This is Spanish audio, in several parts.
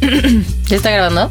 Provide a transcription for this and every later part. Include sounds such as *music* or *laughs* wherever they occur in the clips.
¿Ya está grabando?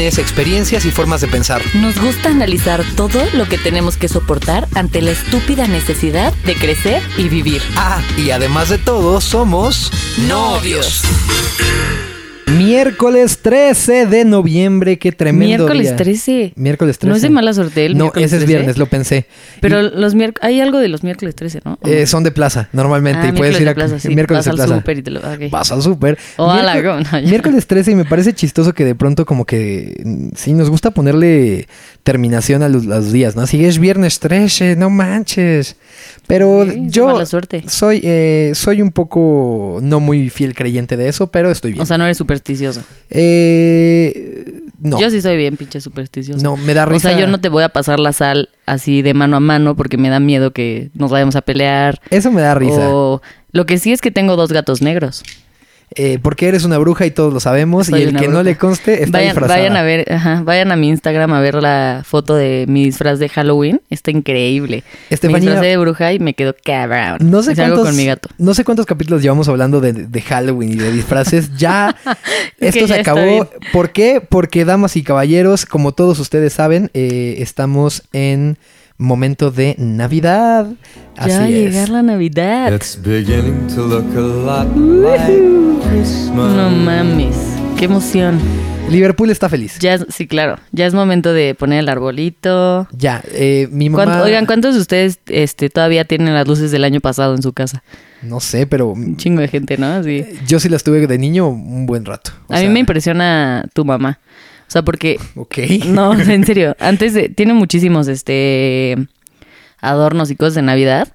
experiencias y formas de pensar. Nos gusta analizar todo lo que tenemos que soportar ante la estúpida necesidad de crecer y vivir. Ah, y además de todo, somos novios. Miércoles 13 de noviembre, qué tremendo Miércoles día. 13. Miércoles 13. No es de mala suerte el No, miércoles ese es 13. viernes, lo pensé. Pero los miércoles, hay algo de los miércoles 13, ¿no? ¿O Eh, no? son de plaza, normalmente. Ah, y puedes ir a plaza, sí. miércoles Vas de al plaza. súper y te lo- ok. Vas al súper. Hola, Miércoles- ¿cómo? No, ya. miércoles 13 y me parece chistoso que de pronto como que mm, sí nos gusta ponerle terminación a los, a los días, ¿no? Si es viernes 13, no manches. Pero Sí, yo suerte. soy eh, soy un poco no muy fiel creyente de eso, pero estoy bien. O sea, no eres supersticioso. Eh, no. Yo sí soy bien pinche supersticioso. No, me da O risa. sea, yo no te voy a pasar la sal así de mano a mano porque me da miedo que nos vayamos a pelear. Eso me da risa. O lo que sí es que tengo dos gatos negros. Eh, porque eres una bruja y todos lo sabemos. Soy y el que no le conste está Vayan, disfrazada. vayan a ver, ajá, vayan a mi Instagram a ver la foto de mi disfraz de Halloween. Está increíble. Estefanía- Me disfrazé de bruja y me quedó cabrón. No sé, cuántos, con mi gato. no sé cuántos capítulos llevamos hablando de, de Halloween y de disfraces. Ya *laughs* que esto se ya acabó. ¿Por qué? Porque, damas y caballeros, como todos ustedes saben, eh, estamos en momento de Navidad. Así ya va a es. llegar la Navidad. It's beginning to look a lot like Christmas. No mames. Qué emoción. Liverpool está feliz. Ya, Ya es- sí, claro. Ya es momento de poner el arbolito. eh, mi mamá... ¿Cuánto- oigan, ¿cuántos de ustedes este, todavía tienen las luces del año pasado en su casa? No sé, pero Un chingo de gente, ¿no? Yo sí las tuve de niño un buen rato. O A mí sea, me impresiona tu mamá. O sea, porque Ok. *laughs* No, en serio. Antes de, tiene muchísimos este adornos y cosas de Navidad.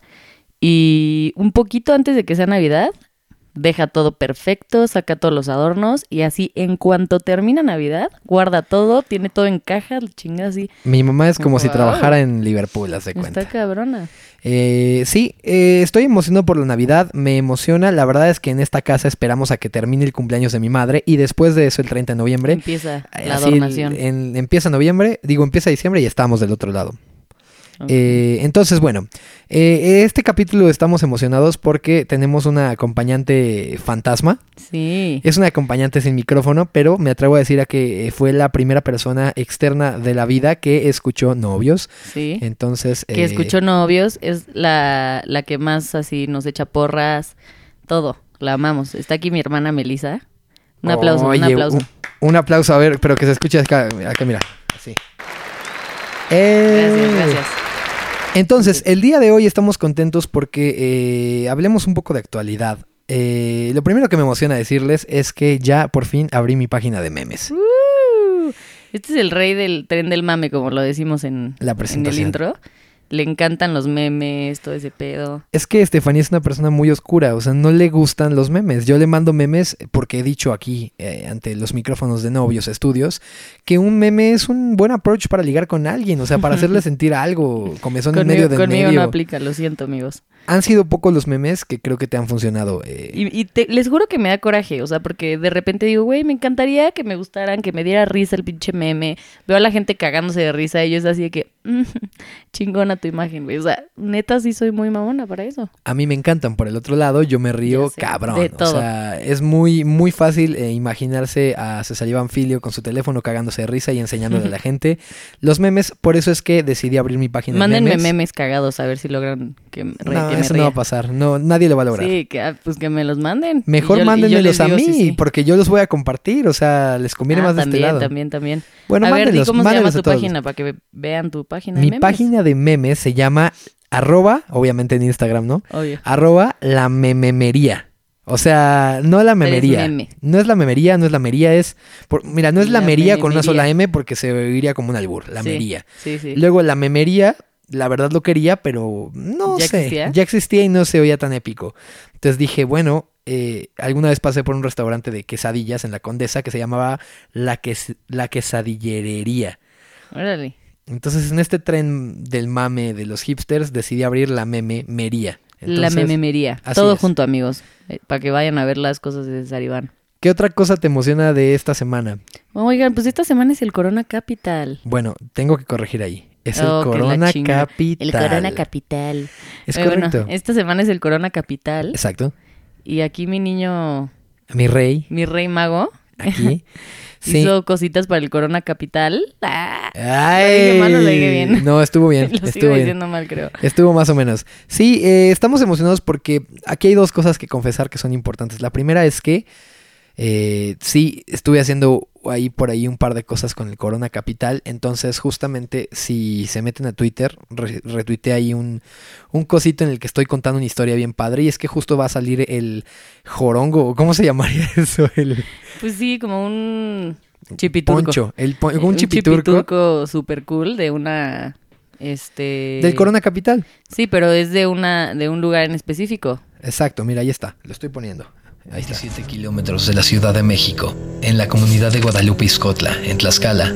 Y un poquito antes de que sea Navidad, deja todo perfecto, saca todos los adornos y así en cuanto termina Navidad, guarda todo, tiene todo en caja, chinga así. Mi mamá es como si trabajara en Liverpool, haz de cuenta. Está cabrona. Eh, sí, eh, estoy emocionado por la Navidad, me emociona. La verdad es que en esta casa esperamos a que termine el cumpleaños de mi madre y después de eso, el 30 de noviembre, Empieza eh, la así, adornación. en- empieza noviembre, digo, empieza diciembre y estamos del otro lado. Eh, entonces, bueno, eh, este capítulo estamos emocionados porque tenemos una acompañante fantasma. sí. Es una acompañante sin micrófono, pero me atrevo a decir a que eh, fue la primera persona externa de la vida que escuchó novios. Sí. Entonces, que eh, escuchó novios, es la, la que más así nos echa porras, todo. La amamos. Está aquí mi hermana Melissa. Un aplauso, Oye, un aplauso. Un, un aplauso, a ver, pero que se escuche acá, acá mira, así. Gracias, gracias. Entonces, el día de hoy estamos contentos porque eh, hablemos un poco de actualidad. Eh, lo primero que me emociona decirles es que ya por fin abrí mi página de memes. Uh, este es el rey del tren del mame, como lo decimos en, La en el presentación. intro. Le encantan los memes, todo ese pedo. Es que Estefanía es una persona muy oscura, o sea, no le gustan los memes. Yo le mando memes porque he dicho aquí, eh, ante los micrófonos de novios estudios, que un meme es un buen approach para ligar con alguien, o sea, para hacerle *laughs* sentir algo, comezón en Conmigo, medio del conmigo medio. no aplica, lo siento, amigos. Han sido pocos los memes que creo que te han funcionado. eh, Y, y te- les juro que me da coraje, o sea, porque de repente digo, güey, me encantaría que me gustaran, que me diera risa el pinche meme. Veo a la gente cagándose de risa y yo es así de que, *laughs* chingona tu imagen, güey. O sea, neta sí soy muy mamona para eso. A mí me encantan. Por el otro lado, yo me río sé, cabrón. de todo. O sea, es muy, muy fácil eh, imaginarse a César Iván Filio con su teléfono cagándose de risa y enseñándole a la *laughs* gente los memes. Por eso es que decidí abrir mi página Mándenme de memes. memes. cagados a ver si logran que, re- No, que me eso no va a pasar. No, nadie lo va a lograr. Sí, que, ah, pues que me los manden. Mejor Y y mándenmelos a mí, sí, sí. porque yo los voy a compartir. O sea, les conviene Ah, más de también, este lado. también, también. Bueno, a ver, mándenlos, cómo se llama tu página para que ve- vean tu página de Mi memes. página de memes se llama arroba, obviamente en Instagram, ¿no? Obvio. Arroba la mememería. O sea, no la memería. meme. No es la memería, no es la mería, es... por- mira, no es la, La mería con una sola M porque se oiría como un albur, la Sí, mería. Sí, sí. Luego la memería, la verdad lo quería, pero no ¿Ya sé. existía? Ya existía y no se oía tan épico. Entonces dije, bueno, eh, alguna vez pasé por un restaurante de quesadillas en la Condesa que se llamaba La, Ques- la Quesadillerería. Órale. Entonces, en este tren del mame de los hipsters, decidí abrir la meme Mería. la Entonces, mememería. Todo es. junto, amigos. para que vayan a ver las cosas de César Iván. ¿Qué otra cosa te emociona de esta semana? Oigan, pues esta semana es el Corona Capital. Bueno, tengo que corregir ahí. Es Oh, el Corona. Capital. El Corona Capital. Es Eh, bueno, correcto. esta semana es el Corona Capital. Exacto. Y aquí mi niño, Mi rey, mi rey mago, aquí. *laughs* Sí. hizo cositas para el Corona Capital. Ah, Ay, dije mal lo dije bien? No, estuvo bien. *laughs* lo estuvo bien. diciendo mal, creo. Estuvo más o menos. Sí, eh, estamos emocionados porque aquí hay dos cosas que confesar que son importantes. La primera es que eh, sí, estuve haciendo ahí por ahí un par de cosas con el Corona Capital. Entonces, justamente, si se meten a Twitter, re- retuiteé ahí un, un cosito en el que estoy contando una historia bien padre. Y es que justo va a salir el jorongo. ¿Cómo se llamaría *laughs* eso? El Pues sí, como un chipiturco. poncho. El pon- Eh, un chipiturco super cool de una este del Corona Capital. Sí, pero es de una de un lugar en específico. Exacto, mira, ahí está. Lo estoy poniendo. Está. 17 kilómetros de la Ciudad de México, en la comunidad de Guadalupe Izcotla, en Tlaxcala.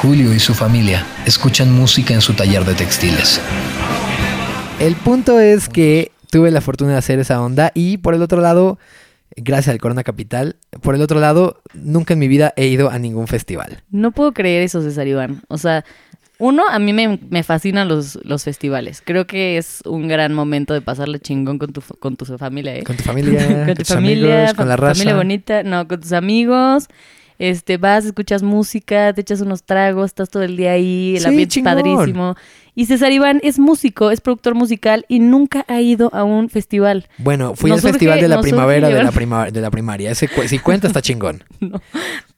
Julio y su familia escuchan música en su taller de textiles. El punto es que tuve la fortuna de hacer esa onda y por el otro lado, gracias al Corona Capital, por el otro lado, nunca en mi vida he ido a ningún festival. No puedo creer eso, César Iván. O sea, uno, a mí me, me fascinan los, los festivales. Creo que es un gran momento de pasarle chingón con tu, con tu familia, ¿eh? Con tu familia, *laughs* con tu tus familia, amigos, con la raza. familia bonita, no, con tus amigos. Este, vas, escuchas música, te echas unos tragos, estás todo el día ahí, el Sí, ambiente es padrísimo. Y César Iván es músico, es productor musical y nunca ha ido a un festival. Bueno, fui Nos al festival de la primavera de la, llevar- prima- de la primaria. Ese si cuenta está chingón. *laughs*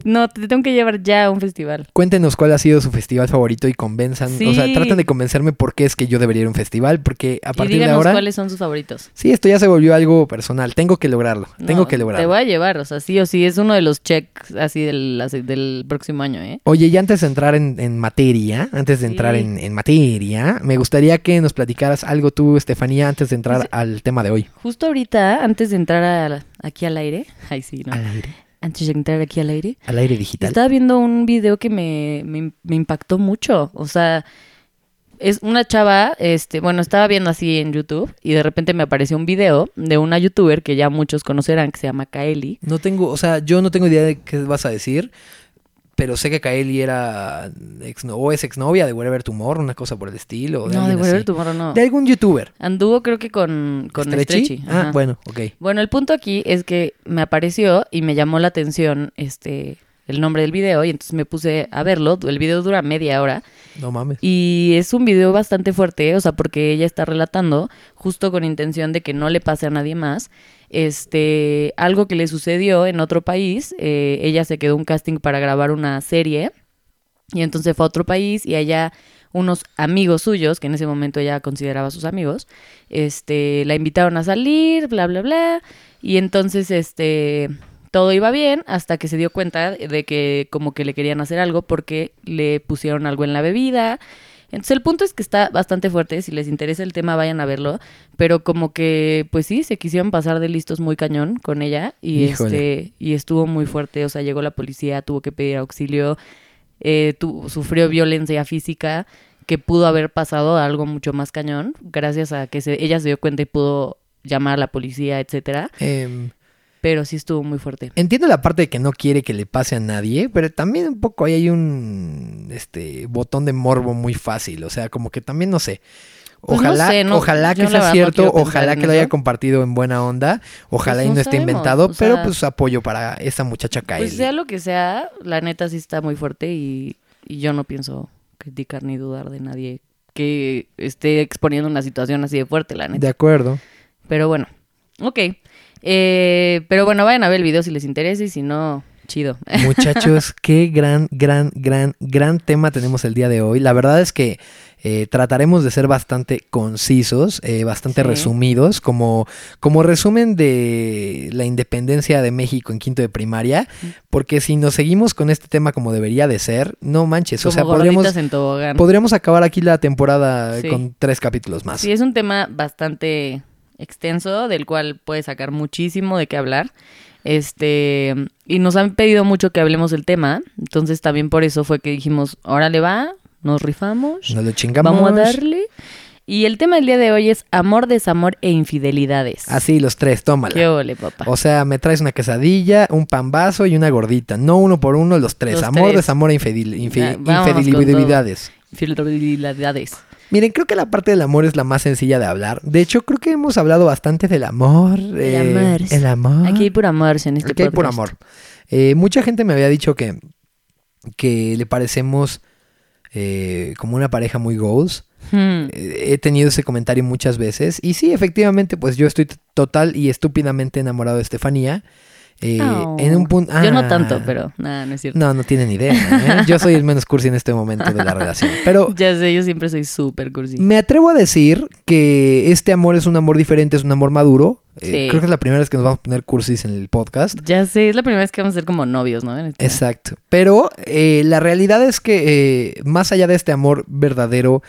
No, te tengo que llevar ya a un festival. Cuéntenos cuál ha sido su festival favorito y convenzan, o sea, traten de convencerme por qué es que yo debería ir a un festival, porque a Y partir de ahora... cuáles son sus favoritos. Sí, esto ya se volvió algo personal. Tengo que lograrlo. Tengo que Te lograrlo. voy a llevar, o sea, sí o sí, es uno de los checks así del, así del próximo año, ¿eh? Oye, y antes de entrar en, en materia, antes de Sí. entrar en, en materia, me gustaría que nos platicaras algo tú, Estefanía, antes de entrar Pues, al tema de hoy. Justo ahorita, antes de entrar a- aquí al aire, *laughs* ay sí, no, Al aire. antes de entrar aquí al aire, Al aire digital. estaba viendo un video que me, me, me impactó mucho, o sea, es una chava, este, bueno, estaba viendo así en YouTube y de repente me apareció un video de una youtuber que ya muchos conocerán, que se llama Kaeli. No tengo, o sea, yo no tengo idea de qué vas a decir, pero sé que Kaeli era ex, o es exnovia de Wherever Tomorrow, una cosa por el estilo. No, de así. Tomorrow no. De algún youtuber. Anduvo creo que con, con ¿Stretchy? Stretchy. Ah, bueno, ok. Bueno, el punto aquí es que me apareció y me llamó la atención este el nombre del video y entonces me puse a verlo. El video dura media hora No mames. y es un video bastante fuerte, o sea, porque ella está relatando justo con intención de que no le pase a nadie más. Este, algo que le sucedió en otro país, eh, ella se quedó un casting para grabar una serie y entonces fue a otro país y allá unos amigos suyos, que en ese momento ella consideraba sus amigos, este, la invitaron a salir, bla, bla, bla. Y entonces, este, todo iba bien hasta que se dio cuenta de que como que le querían hacer algo porque le pusieron algo en la bebida. Entonces el punto es que está bastante fuerte, si les interesa el tema vayan a verlo, pero como que pues sí, se quisieron pasar de listos muy cañón con ella y Híjole. este y estuvo muy fuerte, o sea, llegó la policía, tuvo que pedir auxilio, eh, tu- sufrió violencia física que pudo haber pasado a algo mucho más cañón gracias a que se- ella se dio cuenta y pudo llamar a la policía, etcétera, Em, pero sí estuvo muy fuerte. Entiendo la parte de que no quiere que le pase a nadie, pero también un poco ahí hay un este botón de morbo muy fácil, o sea, como que también no sé. Pues no Ojalá, sé, no- ojalá que sea no cierto, ojalá que lo haya compartido en buena onda, ojalá Pues y no esté sabemos, inventado, o pero pues apoyo para esa muchacha Kylie. Pues sea lo que sea, la neta sí está muy fuerte y, y yo no pienso criticar ni dudar de nadie que esté exponiendo una situación así de fuerte, la neta. De acuerdo. Pero bueno, ok. Eh, pero bueno, vayan a ver el video si les interesa y si no, chido. *laughs* Muchachos, qué gran, gran, gran, gran tema tenemos el día de hoy. La verdad es que eh, trataremos de ser bastante concisos, eh, bastante Sí. resumidos, como, como resumen de la independencia de México en quinto de primaria, porque si nos seguimos con este tema como debería de ser, no manches, o sea, podríamos, en podríamos acabar aquí la temporada Sí. con tres capítulos más. Sí, es un tema bastante extenso del cual puede sacar muchísimo de qué hablar. Este, y nos han pedido mucho que hablemos del tema, entonces también por eso fue que dijimos, órale va, nos rifamos, Nos lo chingamos. vamos a darle. Y el tema del día de hoy es amor, desamor e infidelidades. Así, los tres, tómala. Qué ole, papá. O sea, me traes una quesadilla, un pambazo y una gordita. No uno por uno, los tres. Los Amor, tres. desamor e infidel- infi- infidelidades. Infidelidades. Miren, creo que la parte del amor es la más sencilla de hablar. De hecho, creo que hemos hablado bastante del amor. eh, amor. El amor. Aquí hay puro amor en este Aquí hay puro podcast. amor. Eh, mucha gente me había dicho que, que le parecemos eh, como una pareja muy goals. Hmm. He tenido ese comentario muchas veces. Y sí, efectivamente, pues yo estoy total y estúpidamente enamorado de Estefanía. Eh, Oh. En un punto. Yo no Ah. tanto, pero nada, no es cierto. No, no tienen idea. ¿eh? *laughs* Yo soy el menos cursi en este momento de la relación. Pero *laughs* Ya sé, yo siempre soy súper cursi. me atrevo a decir que este amor es un amor diferente, es un amor maduro. Eh, creo que es la primera vez que nos vamos a poner cursis en el podcast. Ya sé, es la primera vez que vamos a ser como novios, ¿no? Este- Exacto. Pero eh, la realidad es que eh, más allá de este amor verdadero,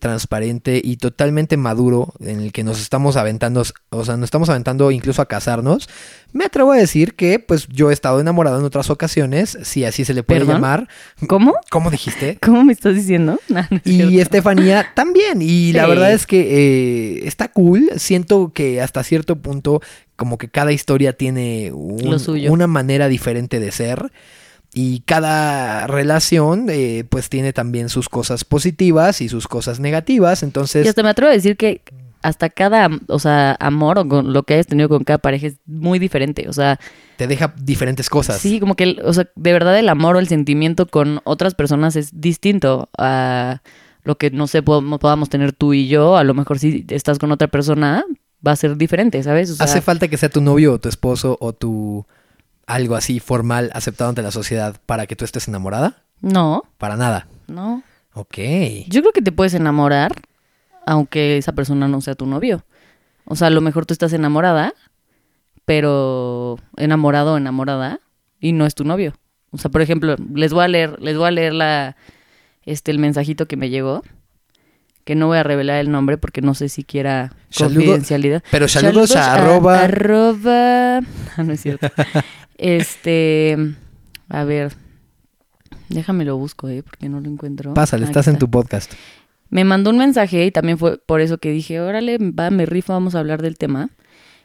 transparente y totalmente maduro en el que nos estamos aventando, o sea, nos estamos aventando incluso a casarnos, me atrevo a decir que pues yo he estado enamorado en otras ocasiones, si así se le puede ¿Perdón? llamar. ¿Cómo? ¿Cómo dijiste? *laughs* ¿Cómo me estás diciendo? *laughs* No, no es Y cierto. Estefanía también. Y la verdad es que está cool. Siento que hasta cierto punto, como que cada historia tiene un- una manera diferente de ser. Y cada relación, eh, pues tiene también sus cosas positivas y sus cosas negativas. Entonces, Y hasta me atrevo a decir que hasta cada, o sea, amor o con lo que hayas tenido con cada pareja es muy diferente. O sea, te deja diferentes cosas. sí, como que, o sea, de verdad el amor o el sentimiento con otras personas es distinto a lo que, no sé, po- podamos tener tú y yo. A lo mejor si estás con otra persona va a ser diferente, ¿sabes? O sea, ¿Hace falta que sea tu novio o tu esposo o tu algo así formal aceptado ante la sociedad para que tú estés enamorada? no, Para nada. no. Ok. Yo creo que te puedes enamorar aunque esa persona no sea tu novio. O sea, a lo mejor tú estás enamorada, pero enamorado o enamorada y no es tu novio. O sea, por ejemplo, les voy a leer, les voy a leer la este el mensajito que me llegó, que no voy a revelar el nombre porque no sé si quiera Saludo- confidencialidad. pero saludos a arroba- arroba- *laughs* Ah, no es cierto. este, a ver, déjame lo busco, eh, porque no lo encuentro. Pásale, Aquí estás en tu podcast. Me mandó un mensaje y también fue por eso que dije, órale, va, me rifo, vamos a hablar del tema.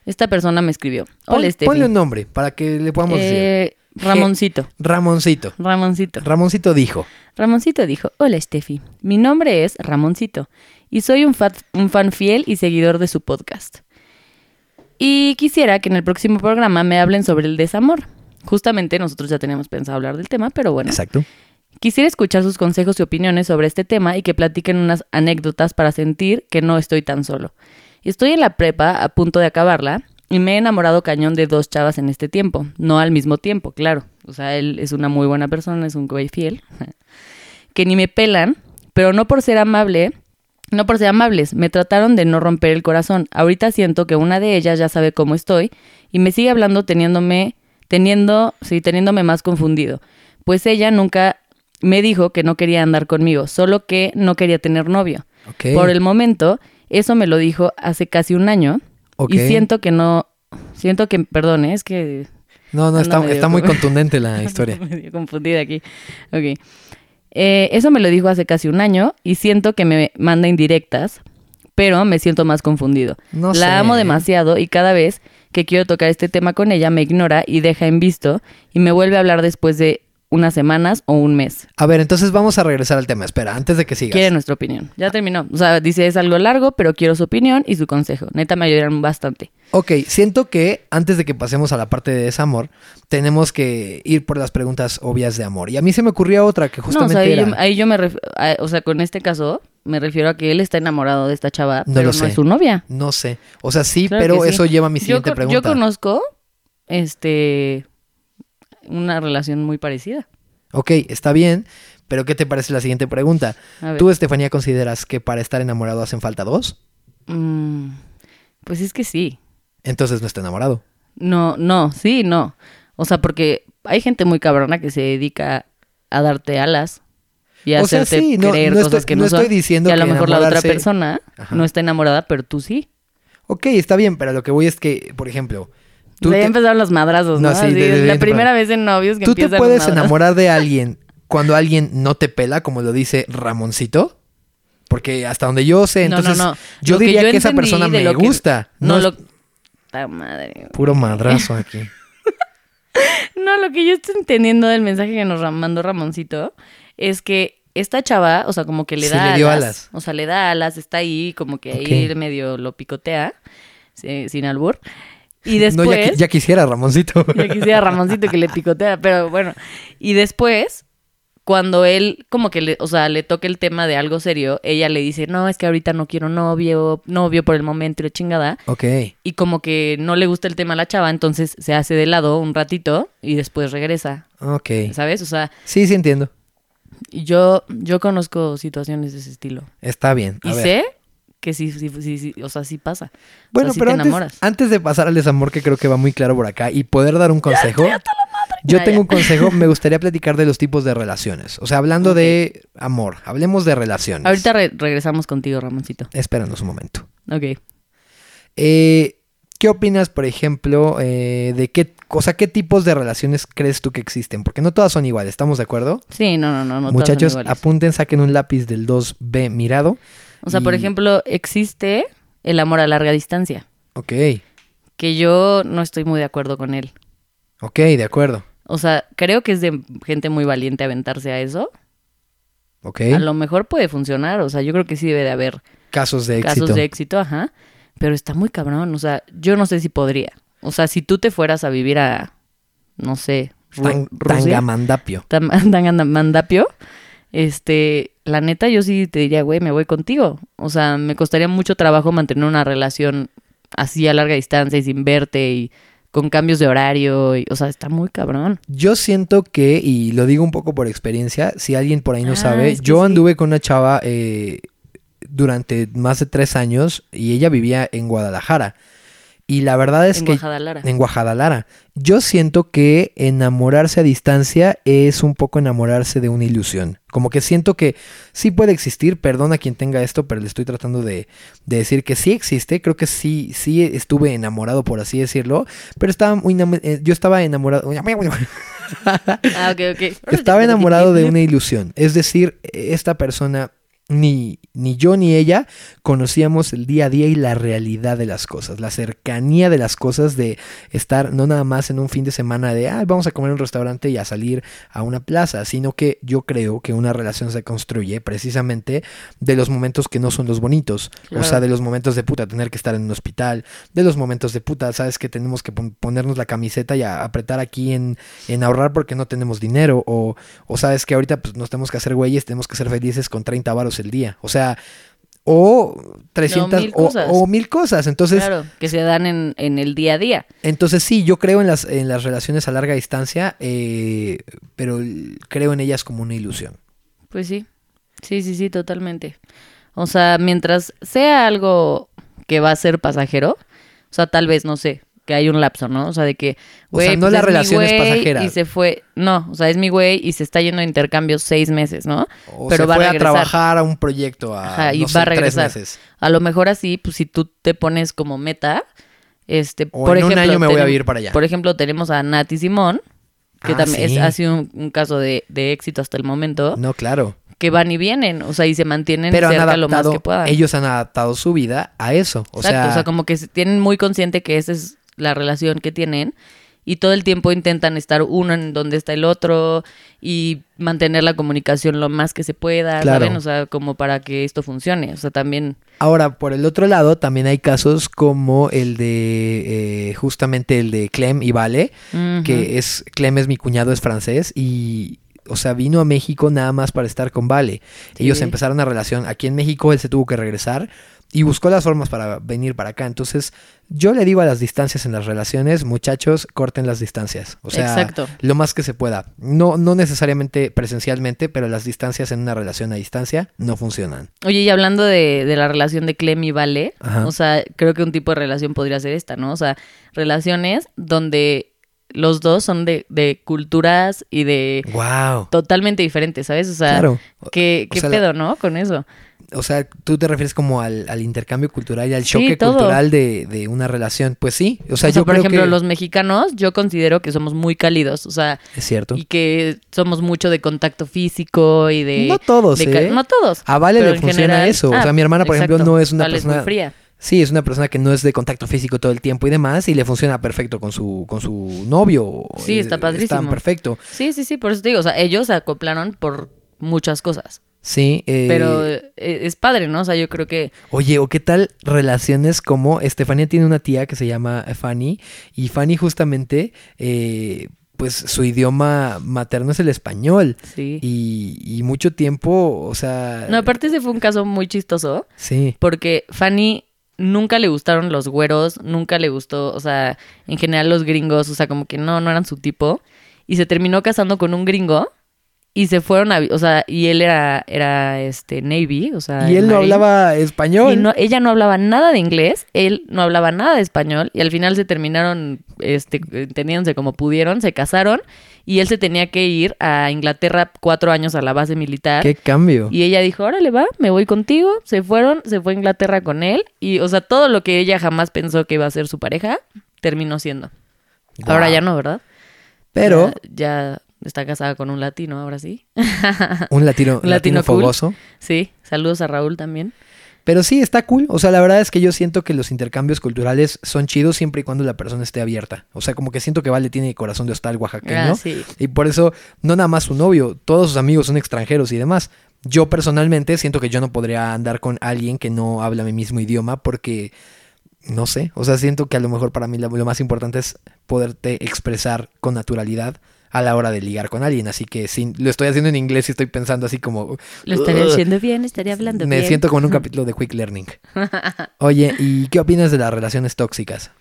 Esta persona me escribió. Pon- Hola, Steffi. ponle un nombre para que le podamos decir. Ramoncito. Ramoncito. Ramoncito. Ramoncito dijo. Ramoncito dijo, hola Steffi, mi nombre es Ramoncito y soy un, fat- un fan fiel y seguidor de su podcast. Y quisiera que en el próximo programa me hablen sobre el desamor. Justamente nosotros ya teníamos pensado hablar del tema, pero bueno. Exacto. Quisiera escuchar sus consejos y opiniones sobre este tema y que platiquen unas anécdotas para sentir que no estoy tan solo. Estoy en la prepa a punto de acabarla y me he enamorado cañón de dos chavas en este tiempo. No al mismo tiempo, claro. O sea, él es una muy buena persona, es un güey fiel. *laughs* que ni me pelan, pero no por ser amable, no por ser amables, me trataron de no romper el corazón. Ahorita siento que una de ellas ya sabe cómo estoy y me sigue hablando teniéndome, teniendo, sí, teniéndome más confundido. Pues ella nunca me dijo que no quería andar conmigo, solo que no quería tener novio. Por el momento, eso me lo dijo hace casi un año Y siento que no, siento que, perdón, ¿eh? es que No, no, está, medio está muy contundente la *laughs* historia. medio confundida aquí. Ok. Eh, eso me lo dijo hace casi un año y siento que me manda indirectas, pero me siento más confundido. No La sé. amo demasiado y cada vez que quiero tocar este tema con ella me ignora y deja en visto y me vuelve a hablar después de unas semanas o un mes. A ver, entonces vamos a regresar al tema. Espera, antes de que sigas. Quiere nuestra opinión. Ya terminó. O sea, dice es algo largo, pero quiero su opinión y su consejo. Neta me ayudaron bastante. Ok, siento que antes de que pasemos a la parte de desamor, tenemos que ir por las preguntas obvias de amor. Y a mí se me ocurría otra que No, o justamente sea, ahí era... yo, ahí yo me refiero, o sea, con este caso me refiero a que él está enamorado de esta chava, No pero lo no sé. es su novia. No sé. O sea, sí, Claro pero sí. eso lleva a mi siguiente pregunta. Yo conozco, este, una relación muy parecida. Ok, está bien, pero ¿qué te parece la siguiente pregunta? ¿Tú, Estefanía, consideras que para estar enamorado hacen falta dos? Mm, pues es que sí. Entonces no está enamorado. No, no, sí, no. O sea, porque hay gente muy cabrona que se dedica a darte alas y a O sea, hacerte sí, no- creer no cosas estoy- que no no, son. estoy diciendo y a lo mejor la otra persona Ajá. no está enamorada, pero tú sí. Ok, está bien, pero lo que voy es que, por ejemplo, tú ya te, empezaron los madrazos, ¿no? No, sí, Así, desde la primera vez en novios que tú te los puedes enamorar de *laughs* alguien cuando alguien no te pela, como lo dice Ramoncito. Porque hasta donde yo sé, No, no, entonces no. yo Lo que diría yo que esa persona de me que- gusta. No, lo... Puro madrazo aquí. *laughs* No, lo que yo estoy entendiendo del mensaje que nos mandó Ramoncito es que esta chava, o sea, como que le Sí, da le dio alas. alas. O sea, le da alas, está ahí, como que ahí medio lo picotea, sí, sin albur. Y después... No, ya, qui- ya quisiera, Ramoncito. *laughs* Ya quisiera Ramoncito que le picotea, pero bueno. Y después, cuando él como que le, o sea, le toca el tema de algo serio, ella le dice, no, es que ahorita no quiero novio, novio por el momento y la chingada. ok. Y como que no le gusta el tema a la chava, entonces se hace de lado un ratito y después regresa, Ok. ¿sabes? O sea, Sí, sí entiendo. yo, yo conozco situaciones de ese estilo. Está bien. A Y ver. sé que sí, sí, sí, sí, o sea, sí pasa. Bueno, o sea, sí pero te antes, enamoras. antes de pasar al desamor, que creo que va muy claro por acá, y poder dar un consejo, yo Ya, tengo ya. un consejo, me gustaría platicar de los tipos de relaciones. O sea, hablando de amor, hablemos de relaciones. Ahorita re- regresamos contigo, Ramoncito. Espéranos un momento. Ok. Eh, ¿Qué opinas, por ejemplo, eh, de qué, o sea, qué tipos de relaciones crees tú que existen? Porque no todas son iguales, ¿estamos de acuerdo? Sí, no, no, no. no todas son Muchachos, iguales. apunten, saquen un lápiz del 2B mirado. O sea, por ejemplo, existe el amor a larga distancia, Ok, que yo no estoy muy de acuerdo con él. ok, de acuerdo. O sea, creo que es de gente muy valiente aventarse a eso. Ok, A lo mejor puede funcionar, o sea, yo creo que sí debe de haber casos de éxito. casos de éxito, ajá. Pero está muy cabrón, o sea, yo no sé si podría. O sea, si tú te fueras a vivir a, no sé, Tan- Rusia, Tangamandapio. *laughs* Tangamandapio, este, la neta yo sí te diría, güey, me voy contigo. O sea, me costaría mucho trabajo mantener una relación así a larga distancia y sin verte y con cambios de horario. y- o sea, está muy cabrón. Yo siento que, y lo digo un poco por experiencia, si alguien por ahí no Ah, sabe, yo sí. anduve con una chava eh, durante más de tres años y ella vivía en Guadalajara. Y la verdad es en que... Guadalajara. En Guadalajara. Yo siento que enamorarse a distancia es un poco enamorarse de una ilusión. Como que siento que sí puede existir, perdona quien tenga esto, pero le estoy tratando de, de decir que sí existe. Creo que sí, sí estuve enamorado, por así decirlo. Pero estaba muy eh, yo estaba enamorado. *laughs* Ah, ok, ok. Estaba enamorado de una ilusión. Es decir, esta persona, ni, ni yo ni ella, conocíamos el día a día y la realidad de las cosas, la cercanía de las cosas, de estar no nada más en un fin de semana de, ah, vamos a comer en un restaurante y a salir a una plaza, sino que yo creo que una relación se construye precisamente de los momentos que no son los bonitos. O sea, de los momentos de puta, tener que estar en un hospital, de los momentos de puta, sabes que tenemos que pon- ponernos la camiseta y a- apretar aquí en, en ahorrar porque no tenemos dinero, o, o sabes que ahorita pues nos tenemos que hacer güeyes, tenemos que ser felices con 30 varos el día. O sea, o 300 mil o, mil cosas. Entonces, Claro, que se dan en, en el día a día. entonces sí, yo creo en las, en las relaciones a larga distancia, eh, pero creo en ellas como una ilusión. Pues sí, sí, sí, sí, totalmente. O sea, mientras sea algo que va a ser pasajero, o sea, tal vez, no sé, que hay un lapso, ¿no? O sea, de que, O sea, güey, no pues la relación es güey pasajera. Y se fue, no, o sea, es mi güey y se está yendo a intercambio seis meses, ¿no? O Pero se va a fue a, regresar. trabajar a un proyecto a, Ajá, y no va sé, a tres regresar. meses. A lo mejor así, pues si tú te pones como meta, este, O por en un ejemplo, año me voy a vivir para allá. Por ejemplo, tenemos a Nati Simón, que Ah, también sí. es, ha sido un, un caso de, de éxito hasta el momento, No, claro. que van y vienen, o sea, y se mantienen Pero cerca lo más adaptado, que puedan. ellos han adaptado su vida a eso. O Exacto, sea, o sea, como que tienen muy consciente que esa es la relación que tienen y todo el tiempo intentan estar uno en donde está el otro y mantener la comunicación lo más que se pueda, Claro. ¿saben? O sea, como para que esto funcione. O sea, también... ahora por el otro lado también hay casos como el de eh, justamente el de Clem y Vale, que es Clem es mi cuñado, es francés y o sea, vino a México nada más para estar con Vale. Ellos Sí. empezaron una relación aquí en México, él se tuvo que regresar y buscó las formas para venir para acá. Entonces, yo le digo a las distancias en las relaciones, muchachos, corten las distancias. O sea, Exacto. lo más que se pueda. No, no necesariamente presencialmente, pero las distancias en una relación a distancia no funcionan. Oye, y hablando de, de la relación de Clem y Vale, Ajá. o sea, creo que un tipo de relación podría ser esta, ¿no? O sea, relaciones donde los dos son de, de culturas y de Wow. totalmente diferentes, ¿sabes? O sea, Claro. ¿qué, O qué la- pedo, no? Con eso. O sea, tú te refieres como al, al intercambio cultural y al choque cultural de, de una relación. Pues sí. O sea, O sea, yo por creo ejemplo, que los mexicanos, yo considero que somos muy cálidos, o sea, es cierto. y que somos mucho de contacto físico y de... no todos, de ¿eh? No todos. A Vale le funciona general- eso. o Ah, sea, mi hermana, por ejemplo, no es una Vale, persona muy fría. Sí, es una persona que no es de contacto físico todo el tiempo y demás, y le funciona perfecto con su, con su novio. Sí, está padrísimo. Está perfecto. Sí, sí, sí, por eso te digo, o sea, ellos se acoplaron por muchas cosas. Sí. eh, Pero eh, es padre, ¿no? O sea, yo creo que... Oye, ¿o qué tal relaciones como Estefanía tiene una tía que se llama Fanny, y Fanny justamente, eh, pues su idioma materno es el español. Sí. Y, y mucho tiempo, o sea... No, aparte ese fue un caso muy chistoso. Sí. Porque Fanny nunca le gustaron los güeros, nunca le gustó, o sea, en general los gringos, o sea, como que no, no eran su tipo. Y se terminó casando con un gringo y se fueron a, o sea, y él era, era este, Navy, o sea. Y él no marine. hablaba español. Y no, ella no hablaba nada de inglés, él no hablaba nada de español y al final se terminaron este, entendiéndose como pudieron, se casaron y él se tenía que ir a Inglaterra cuatro años a la base militar. Qué cambio. Y ella dijo, órale, va, me voy contigo. Se fueron, se fue a Inglaterra con él. Y, o sea, todo lo que ella jamás pensó que iba a ser su pareja, terminó siendo. Ahora ya no, ¿verdad? Pero Ya, ya está casada con un latino, ahora sí. *laughs* un latino, Un latino latino cool. fogoso. Sí, saludos a Raúl también. Pero sí, está cool. O sea, la verdad es que yo siento que los intercambios culturales son chidos siempre y cuando la persona esté abierta. O sea, como que siento que Vale tiene corazón de hostal oaxaqueño. Ah, sí. Y por eso, no nada más su novio, todos sus amigos son extranjeros y demás. Yo personalmente siento que yo no podría andar con alguien que no habla mi mismo idioma porque, no sé, o sea, siento que a lo mejor para mí lo, lo más importante es poderte expresar con naturalidad a la hora de ligar con alguien. Así que sí, lo estoy haciendo en inglés y estoy pensando así como... Lo estaría haciendo bien, estaría hablando Me bien. siento como en un capítulo de Quick Learning. *laughs* Oye, ¿y qué opinas de las relaciones tóxicas?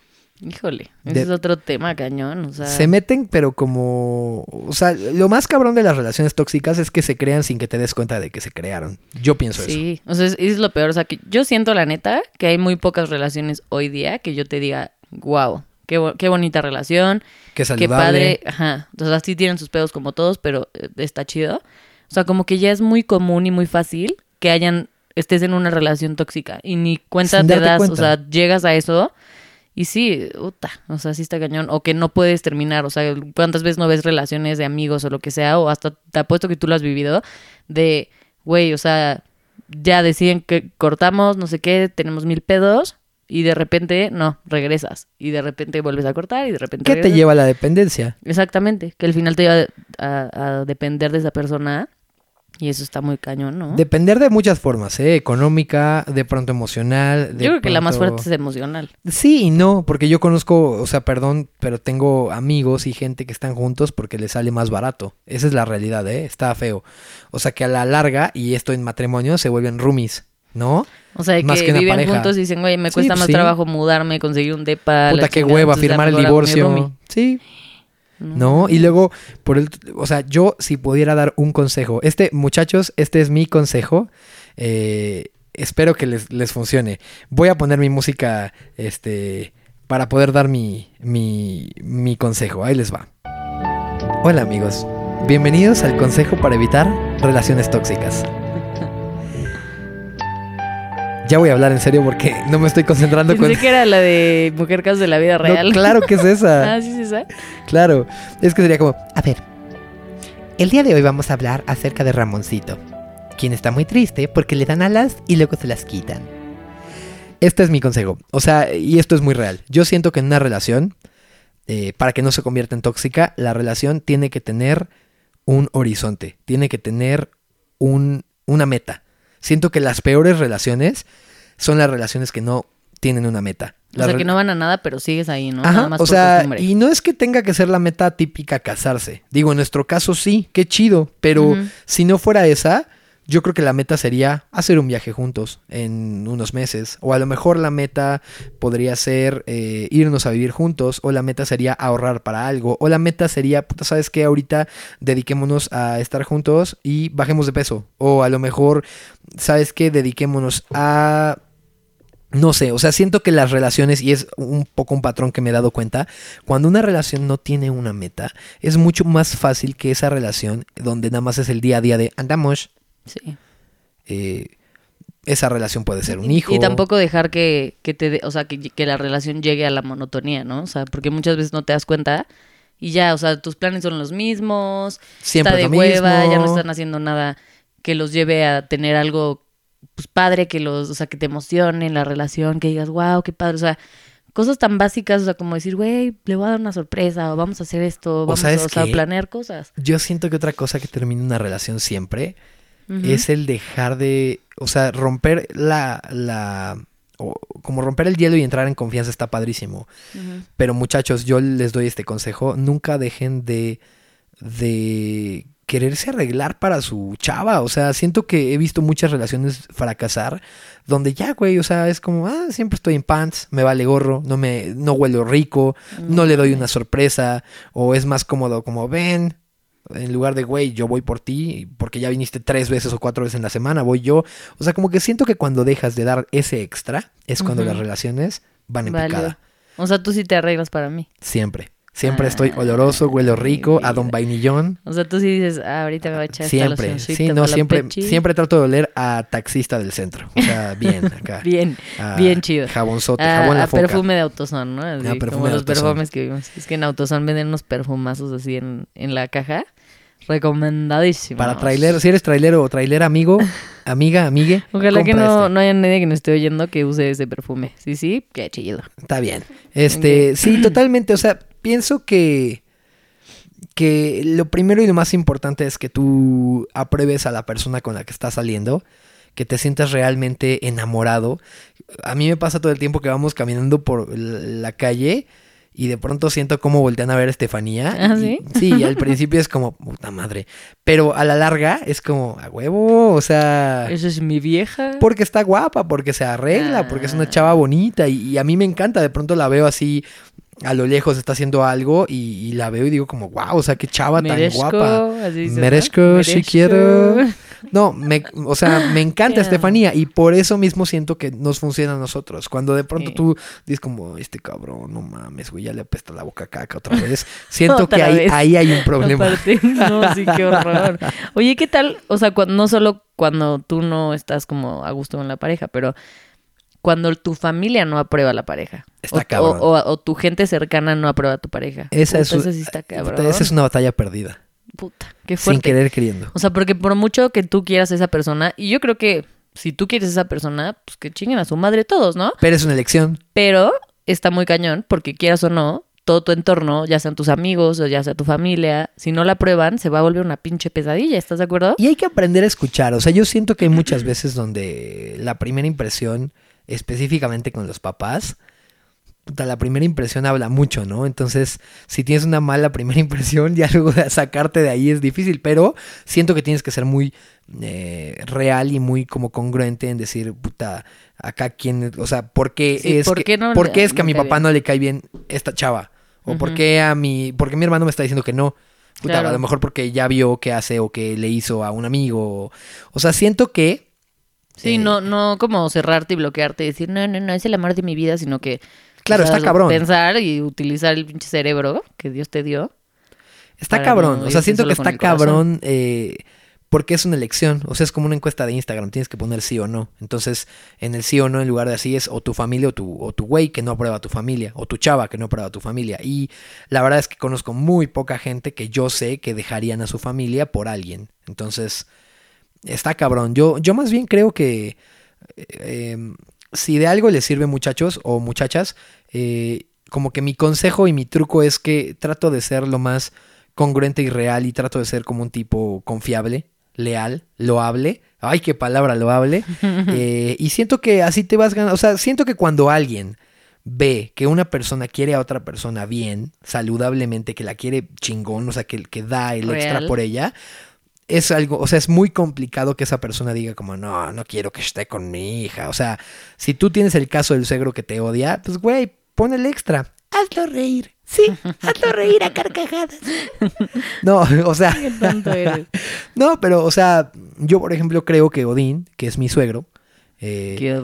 Híjole, ese De- es otro tema cañón. O sea, Se meten, pero como... O sea, lo más cabrón de las relaciones tóxicas es que se crean sin que te des cuenta de que se crearon. Yo pienso eso. Sí, o sea, es, es lo peor. O sea, que yo siento la neta que hay muy pocas relaciones hoy día que yo te diga, wow, qué, qué bonita relación, Qué qué saludable. padre. Ajá. O sea, sí tienen sus pedos como todos, pero eh, está chido. O sea, como que ya es muy común y muy fácil que hayan, estés en una relación tóxica y ni cuenta Sin te das, cuenta. o sea, llegas a eso. Y sí, puta, o sea, sí está cañón. O que no puedes terminar. O sea, ¿cuántas veces no ves relaciones de amigos o lo que sea? O hasta te apuesto que tú lo has vivido. De, güey, o sea, ya deciden que cortamos, no sé qué, tenemos mil pedos. Y de repente, no, regresas. Y de repente vuelves a cortar y de repente. ¿Qué te lleva a la dependencia? Exactamente. Que al final te lleva a, a depender de esa persona. Y eso está muy cañón, ¿no? Depender de muchas formas, ¿eh? Económica, de pronto emocional. de Yo creo que la más fuerte es emocional. Sí y no, porque yo conozco, o sea, perdón, pero tengo amigos y gente que están juntos porque les sale más barato. Esa es la realidad, ¿eh? Está feo. O sea, que a la larga, y esto en matrimonio, se vuelven roomies, ¿no? O sea, Más que, que viven pareja. juntos y dicen, güey, me cuesta pues más sí. trabajo mudarme, conseguir un depa. Puta, qué hueva firmar el divorcio. Sí, ¿no? Y luego, por el, o sea, yo si pudiera dar un consejo, este, muchachos, este es mi consejo, eh, espero que les, les funcione. Voy a poner mi música, este, para poder dar mi, mi, mi consejo, ahí les va. Hola amigos, bienvenidos al consejo para evitar relaciones tóxicas. Ya voy a hablar en serio porque no me estoy concentrando Pensé con... que era la de Mujer Casos de la Vida No, Real. *laughs* claro que es esa. *laughs* ah, sí, sí, sí. Claro, es que sería como, A ver, el día de hoy vamos a hablar acerca de Ramoncito, quien está muy triste porque le dan alas y luego se las quitan. este es mi consejo. O sea, y esto es muy real. Yo siento que en una relación, eh, para que no se convierta en tóxica, la relación tiene que tener un horizonte, tiene que tener un, una meta. Siento que las peores relaciones son las relaciones que no tienen una meta. O sea, que no van a nada, pero sigues ahí, ¿no? Ajá, Nada más o sea, y no es que tenga que ser la meta típica casarse. Digo, en nuestro caso sí, qué chido, pero si no fuera esa, yo creo que la meta sería hacer un viaje juntos en unos meses. O a lo mejor la meta podría ser eh, irnos a vivir juntos. O la meta sería ahorrar para algo. O la meta sería, ¿sabes qué? Ahorita dediquémonos a estar juntos y bajemos de peso. O a lo mejor, ¿sabes qué? Dediquémonos a no sé, o sea, siento que las relaciones, y es un poco un patrón que me he dado cuenta, cuando una relación no tiene una meta, es mucho más fácil que esa relación, donde nada más es el día a día de andamos, Sí. eh, esa relación puede ser un hijo. Y tampoco dejar que, que te, de- o sea, que, que la relación llegue a la monotonía, ¿no? O sea, porque muchas veces no te das cuenta y ya, o sea, tus planes son los mismos, Siempre está de lo hueva, ya no están haciendo nada que los lleve a tener algo pues padre, que los, o sea, que te emocione en la relación, que digas, wow, qué padre, o sea, cosas tan básicas, o sea, como decir, güey, le voy a dar una sorpresa, o vamos a hacer esto, vamos ¿sabes a, o sea, qué? planear cosas. Yo siento que otra cosa que termina una relación siempre Es el dejar de, o sea, romper la, la, o como romper el hielo y entrar en confianza está padrísimo. Pero muchachos, yo les doy este consejo, nunca dejen de, de quererse arreglar para su chava. O sea, siento que he visto muchas relaciones fracasar donde ya, güey, o sea, es como, ah, siempre estoy en pants, me vale gorro, no me, no huelo rico, no le doy una sorpresa, o es más cómodo como, ven, en lugar de, güey, yo voy por ti, porque ya viniste tres veces o cuatro veces en la semana, voy yo. O sea, como que siento que cuando dejas de dar ese extra, es cuando las relaciones van en Vale. picada. O sea, tú sí te arreglas para mí. Siempre. Siempre Ah, estoy oloroso, huelo rico, a don vainillón. O sea, tú sí dices, ah, ahorita me voy a echar Siempre. Sí, no, la siempre, pechi. siempre trato de oler a taxista del centro. O sea, bien acá. *laughs* Bien, A bien chido. Jabonzote, a, jabón la a foca. perfume de Autoson, ¿no? Así, Ah, perfume como de los Autoson. perfumes que vimos. Es que en Autoson venden unos perfumazos así en, en la caja. Recomendadísimo. Para trailer, si eres trailero o trailer amigo, *laughs* amiga, amigue. Ojalá que no, este. no haya nadie que nos esté oyendo que use ese perfume. Sí, sí, qué chido. Está bien. Este, sí, *clears throat* totalmente. O sea, pienso que, que lo primero y lo más importante es que tú apruebes a la persona con la que estás saliendo, que te sientas realmente enamorado. A mí me pasa todo el tiempo que vamos caminando por la calle y de pronto siento cómo voltean a ver a Estefanía. *laughs* ¿Ah, y- sí? *laughs* sí, y al principio es como, puta madre. Pero a la larga es como, a huevo, o sea... Esa es mi vieja. Porque está guapa, porque se arregla, porque es una Ah. chava bonita y, y a mí me encanta. De pronto la veo así a lo lejos, está haciendo algo y, y la veo y digo como, wow, o sea, qué chava Merezco, tan guapa. ¿no? Merezco, si Merezco. quiero. *laughs* No, me, o sea, me encanta. Estefanía y por eso mismo siento que nos funciona a nosotros. Cuando de pronto Sí. tú dices como, este cabrón, no mames, güey, ya le apesta la boca a caca otra vez. *laughs* Siento Otra que ahí, vez. ahí hay un problema. Aparte, no, sí, qué *laughs* horror. Oye, ¿qué tal? O sea, cuando, no solo cuando tú no estás como a gusto con la pareja, pero cuando tu familia no aprueba a la pareja. Está o, cabrón. O, o- o tu gente cercana no aprueba a tu pareja. Esa, es, eso sí está cabrón. esa es una batalla perdida, Puta, qué sin fuerte. querer queriendo. O sea, porque por mucho que tú quieras a esa persona, y yo creo que si tú quieres a esa persona, pues que chinguen a su madre todos, ¿no? Pero es una elección. Pero está muy cañón, porque quieras o no, todo tu entorno, ya sean tus amigos o ya sea tu familia, si no la aprueban, se va a volver una pinche pesadilla, ¿estás de acuerdo? Y hay que aprender a escuchar. O sea, yo siento que hay muchas veces donde la primera impresión, específicamente con los papás, la primera impresión habla mucho, ¿no? Entonces, si tienes una mala primera *laughs* impresión, ya luego de sacarte de ahí es difícil. Pero siento que tienes que ser muy eh, real y muy como congruente en decir, puta, acá quién, o sea, ¿por qué Sí, es ¿por que, qué no por qué es que a mi papá bien? no le cae bien esta chava? O por Ujú. qué a mi, por qué mi hermano me está diciendo que no. Puta, Claro. a lo mejor porque ya vio qué hace o que le hizo a un amigo. O sea, siento que Sí, Eh, no, no como cerrarte y bloquearte y decir, no, no, no, es el amor de mi vida, sino que... Claro, o sea, está cabrón. Pensar y utilizar el pinche cerebro que Dios te dio. está cabrón. no o sea, siento que está cabrón eh, porque es una elección. O sea, es como una encuesta de Instagram. Tienes que poner sí o no. Entonces, en el sí o no, en lugar de así, es o tu familia o tu, o tu güey que no aprueba a tu familia. O tu chava que no aprueba a tu familia. Y la verdad es que conozco muy poca gente que yo sé que dejarían a su familia por alguien. Entonces, está cabrón. Yo, yo más bien creo que eh, em, si de algo les sirve muchachos o muchachas, eh, como que mi consejo y mi truco es que trato de ser lo más congruente y real y trato de ser como un tipo confiable, leal, loable. Ay, qué palabra loable. *laughs* Eh, y siento que así te vas ganando. O sea, siento que cuando alguien ve que una persona quiere a otra persona bien, saludablemente, que la quiere chingón, o sea, que, que da el extra por ella, es algo, o sea, es muy complicado que esa persona diga como, no, no quiero que esté con mi hija. O sea, si tú tienes el caso del suegro que te odia, pues, güey, pon el extra. Hazlo reír. Sí, *laughs* hazlo reír a carcajadas. No, o sea, Qué tonto eres. *laughs* no, pero, o sea, yo, por ejemplo, creo que Odín, que es mi suegro, Eh, Qué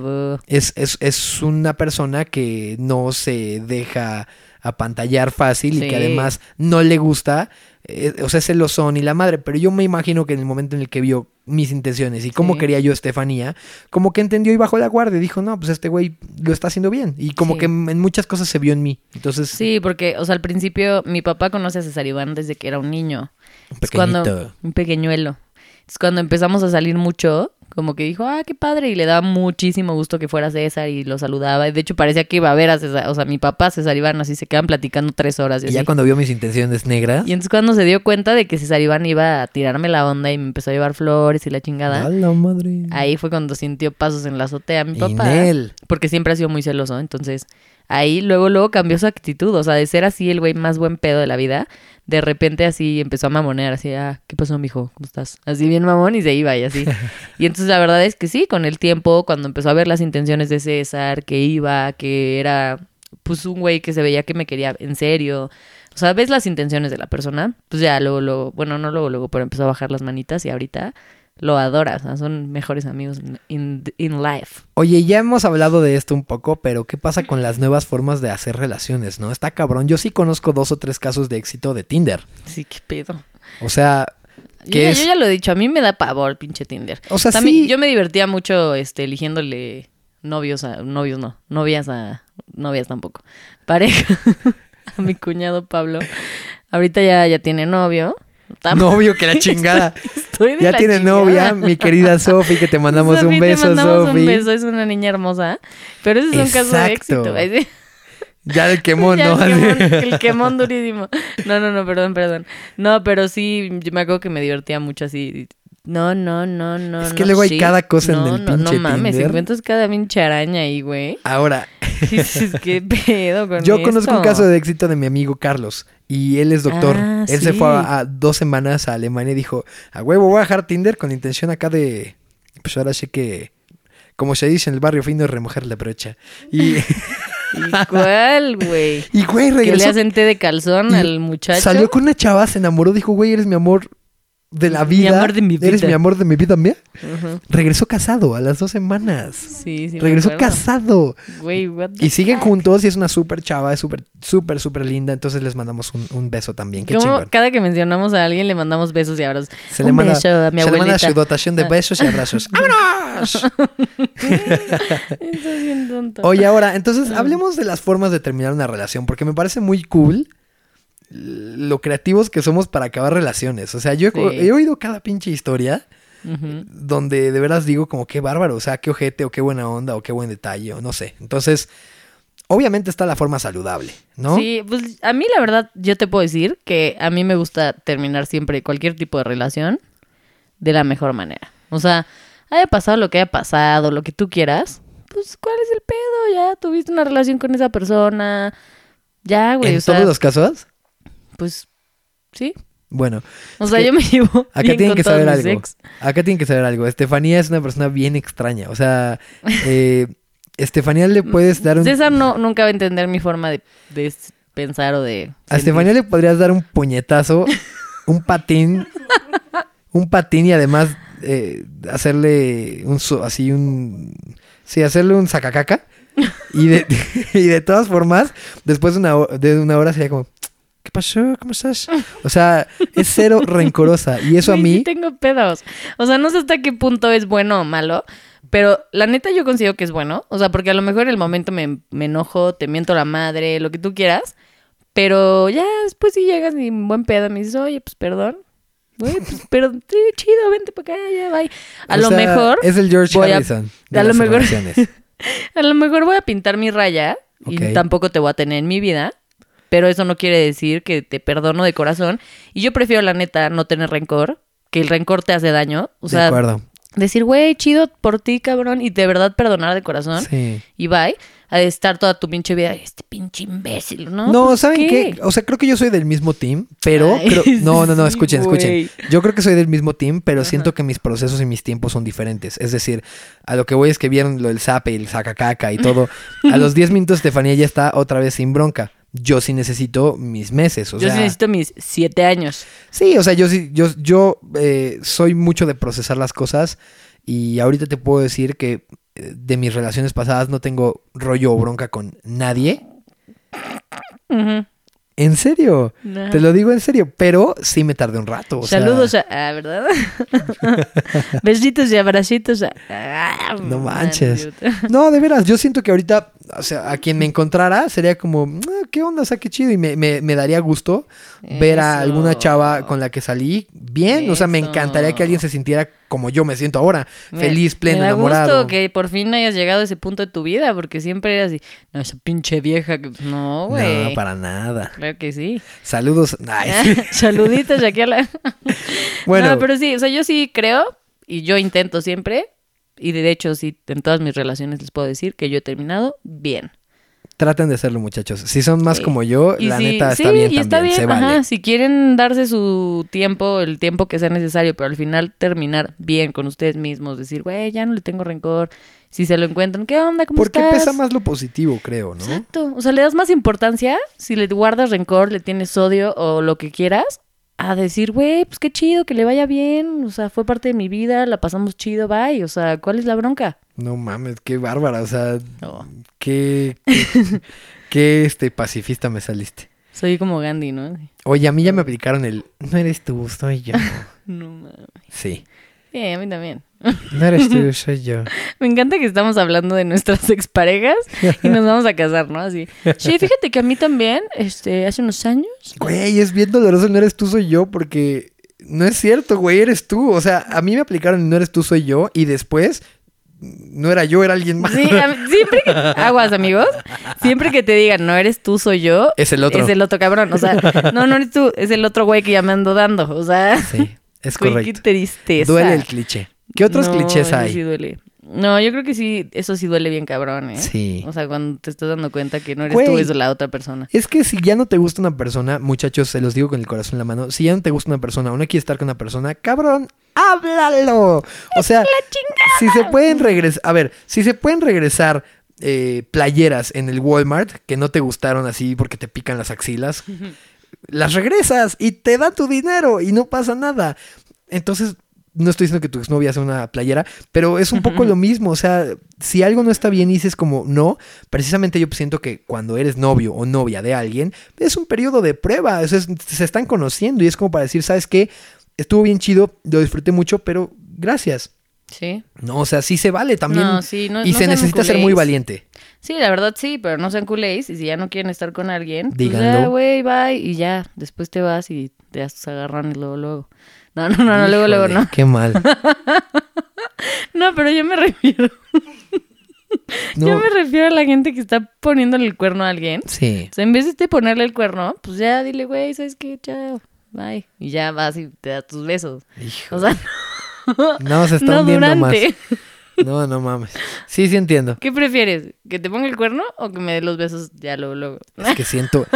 es, es, es una persona que no se deja apantallar fácil y que además no le gusta, eh, o sea, es celosón y la madre, pero yo me imagino que en el momento en el que vio mis intenciones y cómo Sí. quería yo a Estefanía, como que entendió y bajó la guardia y dijo, no, pues este güey lo está haciendo bien y como Sí. que en muchas cosas se vio en mí, entonces Sí, porque, o sea, al principio mi papá conoce a César Iván desde que era un niño. un Es cuando, un pequeñuelo. Es cuando empezamos a salir mucho, como que dijo, ah, qué padre, y le daba muchísimo gusto que fuera César y lo saludaba. Y de hecho parecía que iba a ver a César, o sea, mi papá, César Iván, así se quedan platicando tres horas. Y, Y ya cuando vio mis intenciones negras, Y entonces cuando se dio cuenta de que César Iván iba a tirarme la onda y me empezó a llevar flores y la chingada, ¡a la madre! ahí fue cuando sintió pasos en la azotea mi papá. Inel. Porque siempre ha sido muy celoso, entonces ahí luego, luego cambió su actitud, o sea, de ser así el güey más buen pedo de la vida, de repente así empezó a mamonear, así, ah, ¿qué pasó, mijo? ¿Cómo estás? Así bien mamón y se iba y así. *laughs* Y entonces la verdad es que sí, con el tiempo, cuando empezó a ver las intenciones de César, que iba, que era pues un güey que se veía que me quería en serio. O sea, ves las intenciones de la persona, pues ya luego, luego, bueno, no luego, luego, pero empezó a bajar las manitas y ahorita lo adora, o sea, son mejores amigos in, in, life. Oye, ya hemos hablado de esto un poco, pero ¿qué pasa con las nuevas formas de hacer relaciones, no? Está cabrón. Yo sí conozco dos o tres casos de éxito de Tinder. Sí, qué pedo. O sea, Yo ¿qué ya, es? yo ya lo he dicho, a mí me da pavor pinche Tinder. O sea, También, sí. Yo me divertía mucho este, eligiéndole novios a... Novios no, novias a... Novias tampoco. Pareja *laughs* a mi cuñado Pablo. Ahorita ya, ya tiene novio. Novio que la *laughs* chingada. Estoy de ya la tiene chingada. novia, mi querida Sofi, que te mandamos un beso, Sofi. un beso, es una niña hermosa. Pero ese es un caso de éxito. Ya el quemón, *laughs* Ya ¿no? el, quemón, Así. el quemón durísimo. No, no, no, perdón, perdón. No, pero sí, yo me acuerdo que me divertía mucho así. No, no, no, no. Es que no, luego hay sí. cada cosa en el no, pinche No mames, Tinder. encuentras cada pinche araña ahí, güey. Ahora, *laughs* dices, ¿qué pedo *laughs* con yo conozco un caso de éxito de mi amigo Carlos. Y él es doctor. Ah, él se fue a, a dos semanas a Alemania y dijo, a huevo, voy a dejar Tinder con intención acá de... Pues ahora sí que... Como se dice en el barrio fino, remojar la brocha. Y, *laughs* ¿Y cuál, güey? y güey, Que le regresó. hacen té de calzón y al muchacho. Salió con una chava, se enamoró, dijo, güey, eres mi amor de la Mi vida. amor de mi Eres vida. mi amor de mi vida, mía. Regresó casado a las dos semanas. Sí, sí. regresó casado. Güey, what the Y siguen fuck? juntos y es una súper chava, es súper, súper, súper linda. Entonces les mandamos un, un beso también. Qué ¿Cómo chingón. cada que mencionamos a alguien le mandamos besos y abrazos? Se Un le manda, beso a mi se le manda su dotación de besos y abrazos. *laughs* ¡Vámonos! Estás bien tonto. Oye, ahora, entonces hablemos de las formas de terminar una relación, porque me parece muy cool lo creativos que somos para acabar relaciones. O sea, yo he, Sí. he oído cada pinche historia donde de veras digo como qué bárbaro, o sea, qué ojete o qué buena onda o qué buen detalle o no sé. Entonces, obviamente está la forma saludable, ¿no? Sí, pues a mí la verdad yo te puedo decir que a mí me gusta terminar siempre cualquier tipo de relación de la mejor manera. O sea, haya pasado lo que haya pasado, lo que tú quieras, pues ¿cuál es el pedo? Ya tuviste una relación con esa persona. Ya, güey, en o sea, todos los casos, pues sí. bueno, O sea, yo me llevo acá bien tienen con que saber algo. ex. Acá tienen que saber algo. Estefanía es una persona bien extraña. O sea, *laughs* eh, Estefanía le puedes dar un... César no, nunca va a entender mi forma de, de pensar o de... A sentir. Estefanía le podrías dar un puñetazo, un patín, un patín y además eh, hacerle un así un sí, hacerle un sacacaca y de, *laughs* y de todas formas, después de una, de una hora sería como ¿Qué pasó? ¿Cómo estás? *laughs* O sea, es cero rencorosa y eso a Güey, sí mí tengo pedos. O sea, no sé hasta qué punto es bueno o malo, pero la neta yo considero que es bueno. O sea, porque a lo mejor en el momento me, me enojo, te miento la madre, lo que tú quieras. Pero ya después si llegas y buen pedo me dices, oye, pues perdón. Güey, pues, *laughs* pero sí, chido, vente para acá, ya, bye. A o lo sea, mejor, es el George voy a- Harrison de a lo las mejor- relaciones. *laughs* a lo mejor voy a pintar mi raya Ok. y tampoco te voy a tener en mi vida. Pero eso no quiere decir que te perdono de corazón. Y yo prefiero, la neta, no tener rencor, que el rencor te hace daño. O de sea, acuerdo. decir, güey, chido por ti, cabrón, y de verdad perdonar de corazón. Sí. Y bye, a estar toda tu pinche vida, este pinche imbécil, ¿no? No, Pues, ¿saben qué? O sea, creo que yo soy del mismo team, pero... Ay, creo- *laughs* No, no, no, escuchen, escuchen. Yo creo que soy del mismo team, pero siento que mis procesos y mis tiempos son diferentes. Es decir, a lo que voy es que vieron lo del zape y el sacacaca y todo. *laughs* A los 10 minutos Estefanía ya está otra vez sin bronca. Yo sí necesito mis meses, o Yo sea... sí necesito mis siete años. Sí, o sea, yo sí, yo, yo eh, soy mucho de procesar las cosas y ahorita te puedo decir que eh, de mis relaciones pasadas no tengo rollo o bronca con nadie. En serio, te lo digo en serio, pero sí me tardé un rato. o sea, Saludos a... Ah, ¿verdad? *laughs* Besitos y abracitos a... Ah, No manches. No, de veras, yo siento que ahorita, o sea, a quien me encontrara sería como, "Ah, ¿qué onda? O sea, qué chido. Y me, me- me daría gusto ver a alguna chava con la que salí bien. O sea, me encantaría que alguien se sintiera como yo me siento ahora, Me- feliz, pleno, me da enamorado. gusto que por fin hayas llegado a ese punto de tu vida, porque siempre eras así, no, esa pinche vieja que... No, güey. No, para nada. Claro que sí. Saludos. *laughs* Sí. Saluditos. *laughs* Bueno, No, pero sí, o sea, yo sí creo, y yo intento siempre, y de hecho sí, en todas mis relaciones les puedo decir que yo he terminado bien. Traten de hacerlo, muchachos. Si son más Sí. como yo, Y la neta sí, está bien y está también. bien, se vale. ajá, si quieren darse su tiempo, el tiempo que sea necesario, pero al final terminar bien con ustedes mismos, decir, güey, ya no le tengo rencor, si se lo encuentran, ¿qué onda? ¿Cómo Porque estás? pesa más lo positivo, creo, ¿no? Exacto. O sea, le das más importancia si le guardas rencor, le tienes odio o lo que quieras, a decir, güey, pues qué chido, que le vaya bien. O sea, fue parte de mi vida, la pasamos chido, bye. O sea, ¿cuál es la bronca? No mames, qué bárbara. O sea, No. qué, qué, *laughs* qué, este pacifista me saliste. Soy como Gandhi, ¿no? Oye, a mí ya me aplicaron el no eres tú, soy yo. *laughs* No mames. Sí. Sí, a mí también. No eres tú, soy yo. *laughs* Me encanta que estamos hablando de nuestras *laughs* exparejas y nos vamos a casar, ¿no? Así. Sí, fíjate que a mí también, este, hace unos años. Güey, es bien doloroso el no eres tú, soy yo, porque no es cierto, güey, eres tú. O sea, a mí me aplicaron el no eres tú, soy yo, y después no era yo, era alguien más. Sí, siempre que, *laughs* aguas, amigos, siempre que te digan, no eres tú, soy yo, Es el otro. Es el otro cabrón. O sea, no, no eres tú, es el otro güey que ya me ando dando. O sea, Sí, es güey, correcto. qué tristeza. Duele el cliché. ¿Qué otros No, clichés hay? Sí duele. No, yo creo que sí, eso sí duele bien cabrón, ¿eh? Sí. O sea, cuando te estás dando cuenta que no eres Güey. tú, es la otra persona. Es que si ya no te gusta una persona, muchachos, se los digo con el corazón en la mano, si ya no te gusta una persona o no quieres estar con una persona, cabrón, háblalo. O sea, si se pueden regresar, a ver, si se pueden regresar eh, playeras en el Walmart que no te gustaron así porque te pican las axilas, *laughs* las regresas y te da tu dinero y no pasa nada. Entonces, no estoy diciendo que tu exnovia sea una playera, pero es un poco lo mismo. O sea, si algo no está bien y dices como no, precisamente yo siento que cuando eres novio o novia de alguien, es un periodo de prueba. O sea, es- se están conociendo y es como para decir, ¿sabes qué? Estuvo bien chido, lo disfruté mucho, pero gracias. Sí. No, o sea, sí se vale también. No, sí, no- y no se necesita ser muy valiente. Sí, la verdad sí, pero no sean culés. Y si ya no quieren estar con alguien, pues Díganlo. ya, güey, bye. Y ya, después te vas y te tus agarrones luego, luego. No, no, no, no, luego, luego no. Qué mal. *laughs* No, pero yo me refiero. *laughs* Yo No, me refiero a la gente que está poniéndole el cuerno a alguien. sí. O sea, en vez de ponerle el cuerno, pues ya dile, güey, ¿sabes qué? Chao. Bye. Y ya vas y te das tus besos. Hijo. O sea, *laughs* No, se están no viendo más. No, no mames. Sí, sí entiendo. ¿Qué prefieres? ¿Que te ponga el cuerno o que me dé los besos ya luego, luego? Es que siento.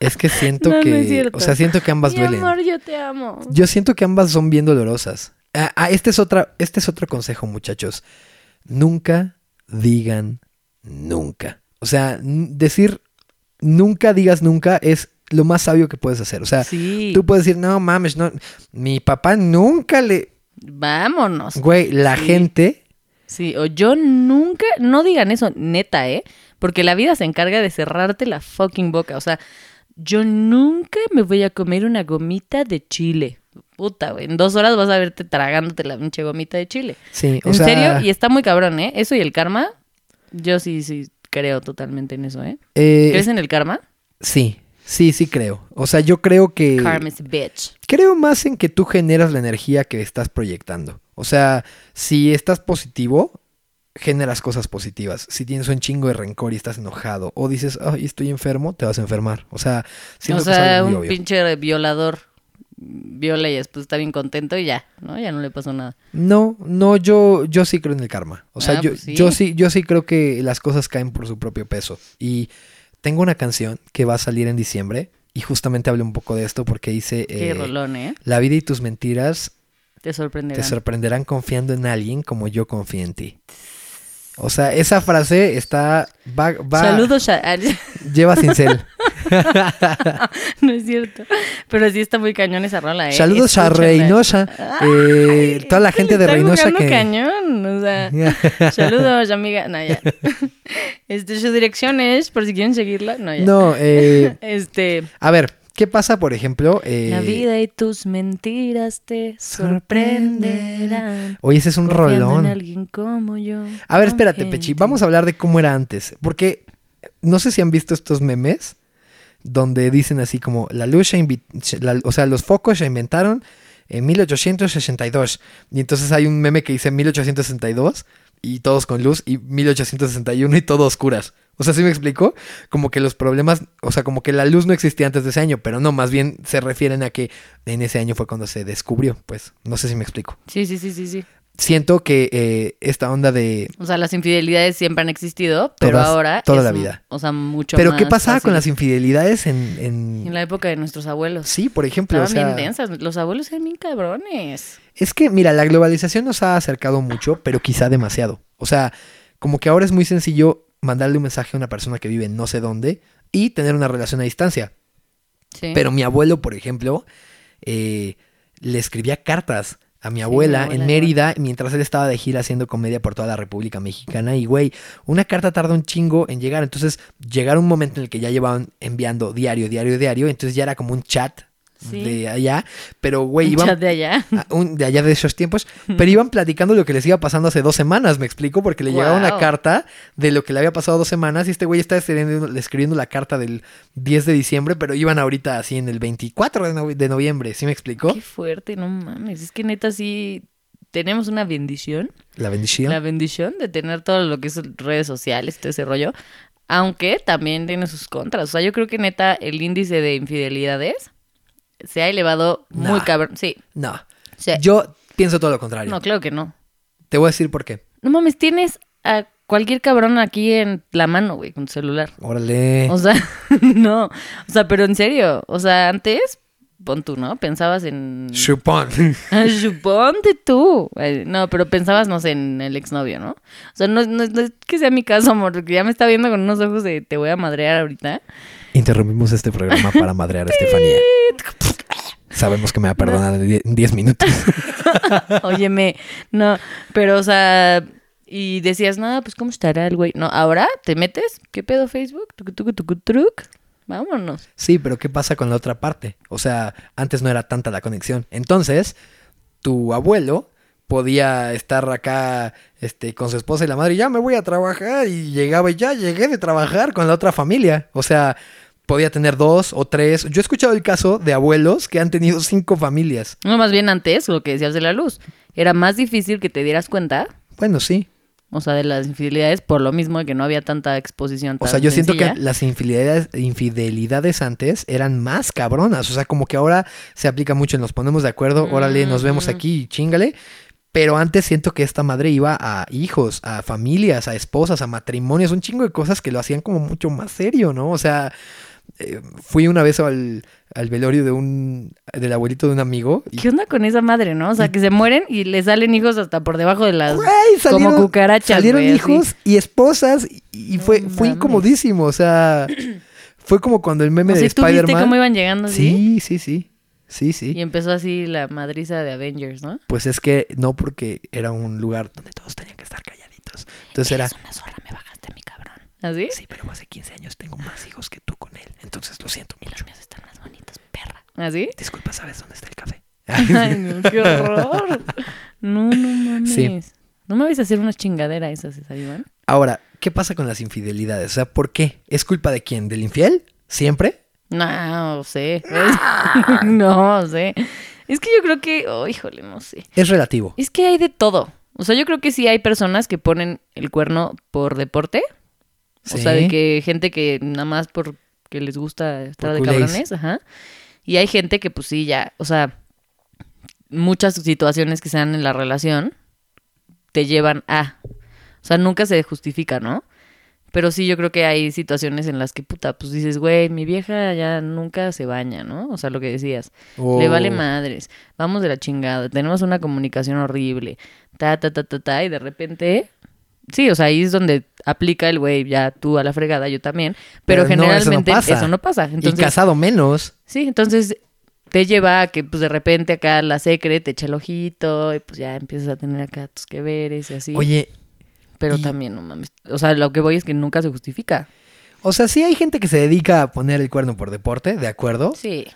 Es que siento *laughs* No, no que. o sea, siento que ambas Mi duelen. amor, yo te amo. Yo siento que ambas son bien dolorosas. Ah, ah, este es otra, este es otro consejo, muchachos. Nunca digan nunca. O sea, decir nunca digas nunca es lo más sabio que puedes hacer. O sea, Sí. tú puedes decir, no mames, no, mi papá nunca le. Vámonos. Güey, la Sí. gente. Sí, o yo nunca, no digan eso, neta, ¿eh? Porque la vida se encarga de cerrarte la fucking boca. O sea, yo nunca me voy a comer una gomita de chile. Puta, güey. En dos horas vas a verte tragándote la pinche gomita de chile. Sí, o En sea, serio, y está muy cabrón, ¿eh? Eso y el karma, yo sí, sí creo totalmente en eso, ¿eh? eh, ¿Crees en el karma? sí, sí, sí creo. O sea, yo creo que. Karma is a bitch. Creo más en que tú generas la energía que estás proyectando. O sea, si estás positivo, generas cosas positivas. Si tienes un chingo de rencor y estás enojado, o dices, ay, estoy enfermo, te vas a enfermar. O sea, o sea, un obvio. pinche violador viola y después está bien contento y ya, ¿no? Ya no le pasó nada. No, no, yo, yo sí creo en el karma. O sea, Ah, yo, pues sí. yo sí, yo sí creo que las cosas caen por su propio peso. Y tengo una canción que va a salir en diciembre. Y justamente hablo un poco de esto porque dice Qué eh, rolón, ¿eh? La vida y tus mentiras Te sorprenderá. te sorprenderán confiando en alguien como yo confío en ti. O sea, esa frase está. Va, va- Saludos, ah, Lleva cincel. *laughs* no es cierto. Pero sí está muy cañón esa rola, ¿eh? Saludos a. Reynosa. eh, Ay, toda la gente de Reynosa que. cañón, o sea, *laughs* saludos, amiga. No, ya. *laughs* Este, su dirección es, por si quieren seguirla. No, ya. No, eh, Este, a ver, ¿qué pasa, por ejemplo? eh, la vida y tus mentiras te sorprenderán. Oye, ese es un en rolón. alguien como yo. A ver, espérate, gente. Pechi. Vamos a hablar de cómo era antes. Porque no sé si han visto estos memes donde dicen así como la luz se- la- o sea, los focos se inventaron en 1862. Y entonces hay un meme que dice 1862 y todos con luz y 1861 y todo oscuras. O sea, ¿sí me explico? Como que los problemas, o sea, como que la luz no existía antes de ese año, pero no, más bien se refieren a que en ese año fue cuando se descubrió, pues, no sé si me explico. Sí, sí, sí, sí, sí. Siento que eh, esta onda de O sea, las infidelidades siempre han existido, pero Todas- ahora. toda es la vida. O sea, mucho Pero más ¿qué pasaba con las infidelidades en... en- En la época de nuestros abuelos. Sí, por ejemplo, o Estaban sea, bien densas. Los abuelos eran bien cabrones. es que, mira, la globalización nos ha acercado mucho, pero quizá demasiado. O sea, como que ahora es muy sencillo mandarle un mensaje a una persona que vive en no sé dónde y tener una relación a distancia. Sí. Pero mi abuelo, por ejemplo, eh, le escribía cartas a mi abuela, en. Mérida mientras él estaba de gira haciendo comedia por toda la República Mexicana. Y, güey, una carta tarda un chingo en llegar. Entonces, llegar un momento en el que ya llevaban enviando diario, diario, diario. Entonces ya era como un chat Sí. de allá. Pero, güey, iban... chat de allá. un- de allá de esos tiempos, pero iban platicando lo que les iba pasando hace dos semanas, me explico, porque le llegaba una carta de lo que le había pasado dos semanas y este güey está escribiendo, escribiendo la carta del 10 de diciembre, pero iban ahorita así en el 24 de, no- de noviembre, ¿sí me explico? Qué fuerte, no mames. Es que neta sí tenemos una bendición. La bendición. La bendición de tener todo lo que es redes sociales, todo ese rollo. Aunque también tiene sus contras. O sea, yo creo que neta el índice de infidelidades se ha elevado muy cabrón. Sí. No, yo pienso todo lo contrario. no, claro que no. Te voy a decir por qué. No mames, tienes a cualquier cabrón aquí en la mano, güey, con tu celular. Órale. O sea, *laughs* no. O sea, pero en serio. O sea, antes, pon tú, ¿no? Pensabas en. Chupón. *laughs* Ah, Suponte tú. Ay, No, pero pensabas, no sé, en el exnovio, ¿no? O sea, no, no- no es que sea mi caso, amor, porque ya me está viendo con unos ojos de te voy a madrear ahorita. Interrumpimos este programa para madrear a Estefanía. *laughs* Sabemos que me va a perdonar en die- en 10 minutos. *laughs* Óyeme, no, pero, o sea, y decías, no, pues, ¿cómo estará el güey? No, ahora te metes, ¿qué pedo Facebook? Tucu, tucu, tucu, truc. Vámonos. Sí, pero ¿qué pasa con la otra parte? O sea, antes no era tanta la conexión. Entonces, tu abuelo podía estar acá este, con su esposa y la madre, ya me voy a trabajar, y llegaba y ya llegué de trabajar con la otra familia. O sea, podía tener dos o tres. Yo he escuchado el caso de abuelos que han tenido cinco familias. No, más bien antes, lo que decías de la luz. Era más difícil que te dieras cuenta, Bueno, sí. O sea, de las infidelidades, por lo mismo de que no había tanta exposición. O sea, yo siento que las infidelidades, infidelidades antes eran más cabronas. O sea, como que ahora se aplica mucho en nos ponemos de acuerdo, órale, nos vemos Mm. aquí, chingale. Pero antes siento que esta madre iba a hijos, a familias, a esposas, a matrimonios, un chingo de cosas que lo hacían como mucho más serio, ¿no? O sea, eh, fui una vez al, al velorio de un del abuelito de un amigo y ¿Qué onda con esa madre, no? O sea, que se mueren y le salen hijos hasta por debajo de las... Güey, salieron, como cucarachas, salieron así. hijos y esposas y, y fue, fue incomodísimo. O sea, *clears throat* fue como cuando el meme de ¿Sí tú viste Spider-Man. cómo iban llegando? Sí, sí, sí. Sí, sí. Y empezó así la madriza de Avengers, ¿no? Pues es que no porque era un lugar donde todos tenían que estar calladitos. Entonces era, Eres una zorra, me bajaste mi cabrón. ¿Así? sí, pero hace 15 años tengo más hijos que tú con él. Entonces lo siento Y mucho. los míos están más bonitos, perra. ¿Así? Disculpa, ¿sabes dónde está el café? Ay, no, *laughs* qué horror. No, no mames. Sí. No me vais a hacer una chingadera esas, ¿está Iván? Ahora, ¿qué pasa con las infidelidades? O sea, ¿por qué? ¿Es culpa de quién? ¿Del infiel? ¿Siempre? No, sé. *laughs* no sé. Es que yo creo que, oh, híjole, no sé. Es relativo. Es que hay de todo. O sea, yo creo que sí hay personas que ponen el cuerno por deporte. O sea, de Sí. que gente que nada más porque les gusta estar Por de culés. cabrones, ajá. Y hay gente que pues sí, ya, o sea, muchas situaciones que se dan en la relación te llevan a. O sea, nunca se justifica, ¿no? Pero sí, yo creo que hay situaciones en las que, puta, pues dices, güey, mi vieja ya nunca se baña, ¿no? O sea, lo que decías. Le vale Oh. madres. Vamos de la chingada. Tenemos una comunicación horrible. Ta, ta, ta, ta, ta. Y de repente Sí, o sea, ahí es donde aplica el güey, ya tú a la fregada, yo también. Pero, Pero no, eso no generalmente eso no pasa. y casado menos. sí, entonces te lleva a que pues de repente acá la secre te echa el ojito y pues ya empiezas a tener acá tus que veres y así. Oye, pero y- también, no mames. O sea, lo que voy es que nunca se justifica. o sea, sí hay gente que se dedica a poner el cuerno por deporte, de acuerdo. Sí.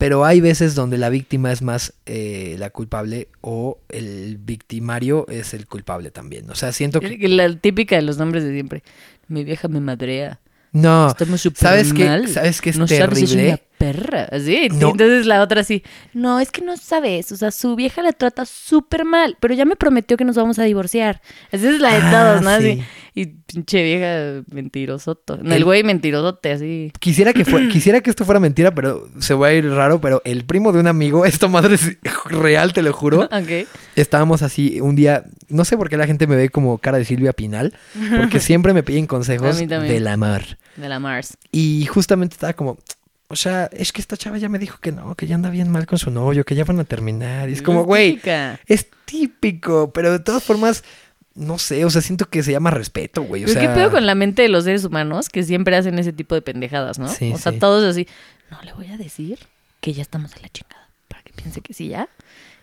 Pero hay veces donde la víctima es más eh, la culpable o el victimario es el culpable también. O sea, siento que... La típica de los nombres de siempre. Mi vieja me madrea. No, Estamos ¿sabes qué? mal. ¿Sabes qué es no sabes, es terrible? una perra. Así. No. Entonces la otra así. No, es que no sabes. O sea, su vieja la trata súper mal. Pero ya me prometió que nos vamos a divorciar. Esa es la de Ah, todos, ¿no? Así. sí. Y pinche vieja mentirosoto. No, El- el güey mentirosote, así. Quisiera que, fue- *clears throat* quisiera que esto fuera mentira, pero se va a ir raro, pero el primo de un amigo, *laughs* esta madre es real, te lo juro. *laughs* ok. Estábamos así un día, no sé por qué la gente me ve como cara de Silvia Pinal, porque *laughs* siempre me piden consejos A mí también. del amor. De la Mars. Y justamente estaba como, o sea, es que esta chava ya me dijo que no, que ya anda bien mal con su novio, que ya van a terminar. Y es como, güey, es típico, pero de todas formas, no sé, o sea, siento que se llama respeto, güey. O Pero sea, ¿Qué pedo con la mente de los seres humanos que siempre hacen ese tipo de pendejadas, no? Sí, o sea, sí. todos así, no le voy a decir que ya estamos a la chingada para que piense que sí ya.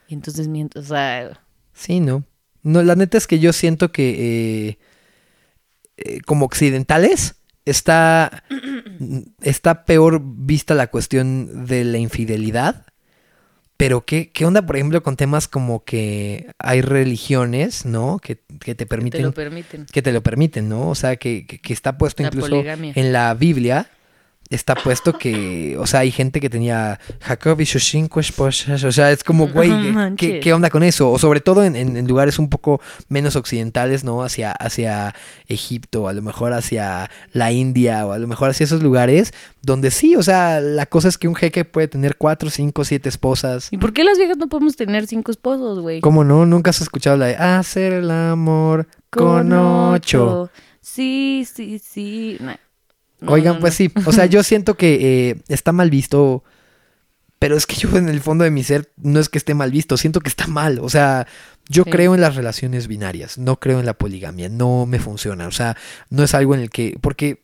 Y entonces miento, o sea, Sí, no. No, la neta es que yo siento que eh, eh, como occidentales está, está peor vista la cuestión de la infidelidad. Pero ¿qué, qué onda, por ejemplo, con temas como que hay religiones, ¿no? Que, que te que te permiten lo permiten. que te lo permiten, ¿no? O sea, que, que- que está puesto La incluso poligamia. en la Biblia. Está puesto que, o sea, hay gente que tenía Jacob y sus cinco esposas. O sea, es como, *laughs* güey, ¿qué- ¿qué, onda con eso? O sobre todo en, en- lugares un poco menos occidentales, ¿no? Hacia, hacia Egipto, a lo mejor hacia la India, o a lo mejor hacia esos lugares donde sí, o sea, la cosa es que un jeque puede tener cuatro, cinco, siete esposas. ¿Y por qué las viejas no podemos tener cinco esposos, güey? ¿Cómo no? ¿Nunca has escuchado la de hacer el amor con ocho? Sí, sí, sí. No, Oigan, no, pues sí, o sea, yo siento que eh, está mal visto, pero es que yo en el fondo de mi ser no es que esté mal visto, siento que está mal, o sea, yo Sí. creo en las relaciones binarias, no creo en la poligamia, no me funciona, o sea, no es algo en el que, porque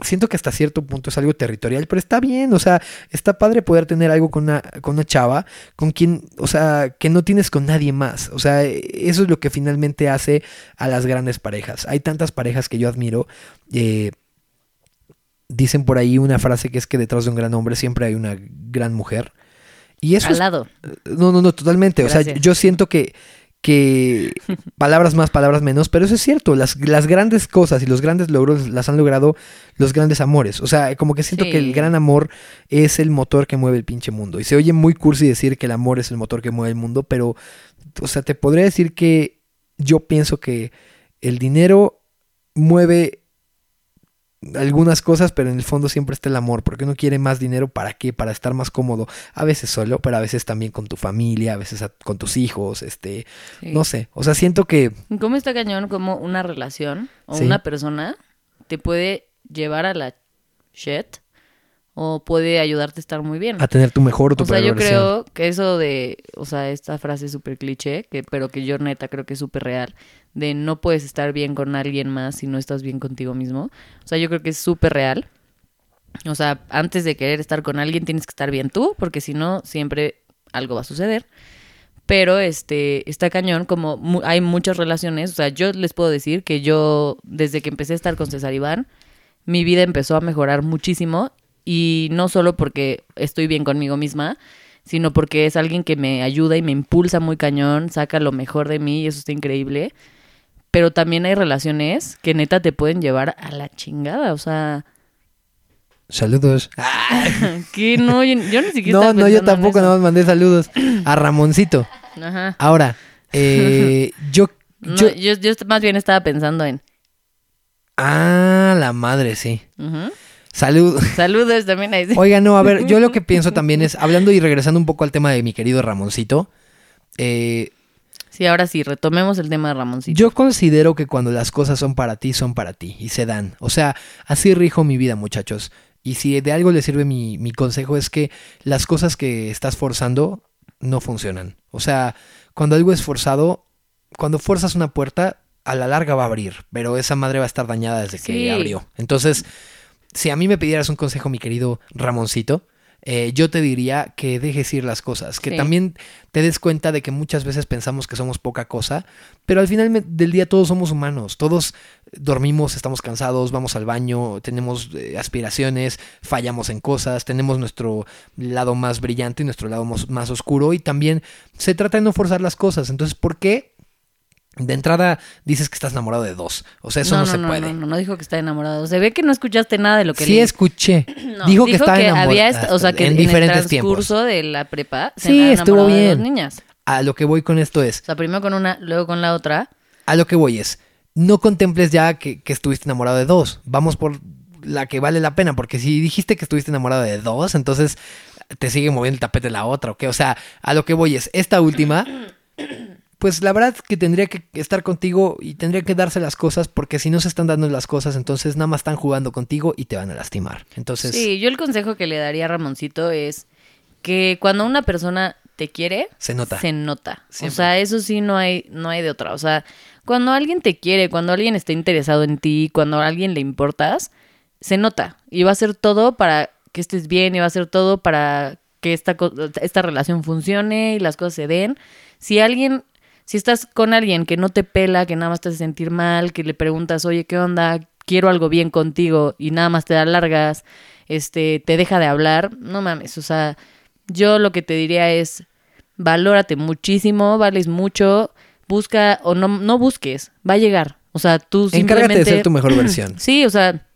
siento que hasta cierto punto es algo territorial, pero está bien, o sea, está padre poder tener algo con una, con una chava, con quien, o sea, que no tienes con nadie más, o sea, eso es lo que finalmente hace a las grandes parejas. Hay tantas parejas que yo admiro, eh, dicen por ahí una frase que es que detrás de un gran hombre siempre hay una gran mujer. Y eso Al es lado. no, no, no, totalmente. O sea, yo siento que, que *laughs* palabras más, palabras menos, pero eso es cierto. Las, las grandes cosas y los grandes logros las han logrado los grandes amores. O sea, como que siento Sí. que el gran amor es el motor que mueve el pinche mundo. Y se oye muy cursi decir que el amor es el motor que mueve el mundo, pero, o sea, te podría decir que yo pienso que el dinero mueve algunas cosas, pero en el fondo siempre está el amor, porque uno quiere más dinero para qué, para estar más cómodo, a veces solo, pero a veces también con tu familia, a veces a- con tus hijos, este, Sí. no sé, o sea, siento que ¿Cómo está cañón como una relación o Sí. una persona te puede llevar a la shit o puede ayudarte a estar muy bien? a tener tu mejor o tu O sea, yo creo que eso de, o sea, esta frase súper cliché, que, pero que yo neta creo que es súper real, de no puedes estar bien con alguien más si no estás bien contigo mismo. O sea, yo creo que es súper real. O sea, antes de querer estar con alguien tienes que estar bien tú, porque si no, siempre algo va a suceder. Pero este, está cañón, como hay muchas relaciones. O sea, yo les puedo decir que yo, desde que empecé a estar con César Iván, mi vida empezó a mejorar muchísimo. Y no solo porque estoy bien conmigo misma, sino porque es alguien que me ayuda y me impulsa muy cañón, saca lo mejor de mí y eso está increíble. Pero también hay relaciones que neta te pueden llevar a la chingada. O sea, Saludos. *laughs* que no, yo, yo ni siquiera No, no, yo tampoco, nada más mandé saludos a Ramoncito. Ajá. Ahora, eh, *laughs* yo, No, yo, yo, más bien estaba pensando en. ah, la madre, sí. Ujú. Salud. Saludos también ahí. Oiga, no, a ver, yo lo que *laughs* pienso también es, hablando y regresando un poco al tema de mi querido Ramoncito, eh, Sí, ahora sí, retomemos el tema de Ramoncito. Yo considero que cuando las cosas son para ti, son para ti y se dan. O sea, así rijo mi vida, muchachos. Y si de algo le sirve mi, mi consejo es que las cosas que estás forzando no funcionan. O sea, cuando algo es forzado, cuando forzas una puerta, a la larga va a abrir, pero esa madre va a estar dañada desde Sí. que abrió. Entonces, si a mí me pidieras un consejo, mi querido Ramoncito, eh, yo te diría que dejes ir las cosas, que Sí. también te des cuenta de que muchas veces pensamos que somos poca cosa, pero al final del día todos somos humanos, todos dormimos, estamos cansados, vamos al baño, tenemos eh, aspiraciones, fallamos en cosas, tenemos nuestro lado más brillante y nuestro lado más oscuro y también se trata de no forzar las cosas. Entonces, ¿por qué de entrada dices que estás enamorado de dos? O sea, eso no, se puede. No, no, no dijo que está enamorado. Se ve que no escuchaste nada de lo que Sí le escuché. *clears throat* No, dijo que estaba enamorado. había esta- o sea, que en en, diferentes el tiempos. transcurso de la prepa se Sí, estuvo enamorado de bien. dos niñas. A lo que voy con esto es, O sea, primero con una, luego con la otra. a lo que voy es, no contemples ya que, que estuviste enamorado de dos. Vamos por la que vale la pena, porque si dijiste que estuviste enamorado de dos, entonces te sigue moviendo el tapete la otra, ¿o qué? O sea, a lo que voy es, esta última, pues la verdad que tendría que estar contigo y tendría que darse las cosas, porque si no se están dando las cosas, entonces nada más están jugando contigo y te van a lastimar. Entonces, Sí, yo el consejo que le daría a Ramoncito es que cuando una persona te quiere, se nota. se nota. Siempre. O sea, eso sí no hay, no hay de otra. O sea, cuando alguien te quiere, cuando alguien está interesado en ti, cuando a alguien le importas, se nota. Y va a hacer todo para que estés bien, y va a hacer todo para que esta, esta relación funcione y las cosas se den. Si alguien, si estás con alguien que no te pela, que nada más te hace sentir mal, que le preguntas, oye, ¿qué onda? Quiero algo bien contigo y nada más te da largas, este, te deja de hablar, no mames, o sea, yo lo que te diría es, valórate muchísimo, vales mucho, busca o no, no busques, va a llegar. O sea, tú Encárgate simplemente... de ser tu mejor versión. *clears throat* Sí, o sea,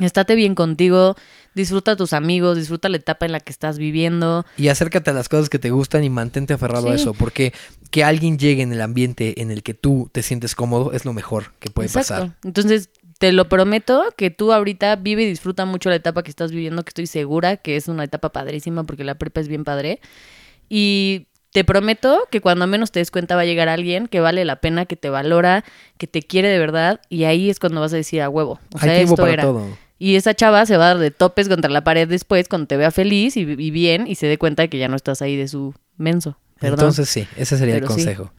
estate bien contigo, disfruta a tus amigos, disfruta la etapa en la que estás viviendo. Y acércate a las cosas que te gustan y mantente aferrado a eso, porque que alguien llegue en el ambiente en el que tú te sientes cómodo es lo mejor que puede Exacto. pasar. Entonces, te lo prometo que tú ahorita vive y disfruta mucho la etapa que estás viviendo, que estoy segura que es una etapa padrísima porque la prepa es bien padre. Y te prometo que cuando menos te des cuenta va a llegar alguien que vale la pena, que te valora, que te quiere de verdad y ahí es cuando vas a decir a huevo. O sea, Hay tiempo esto para era. todo. Y esa chava se va a dar de topes contra la pared después cuando te vea feliz y, y bien y se dé cuenta de que ya no estás ahí de su menso. Perdón. Entonces sí, ese sería el sí. consejo.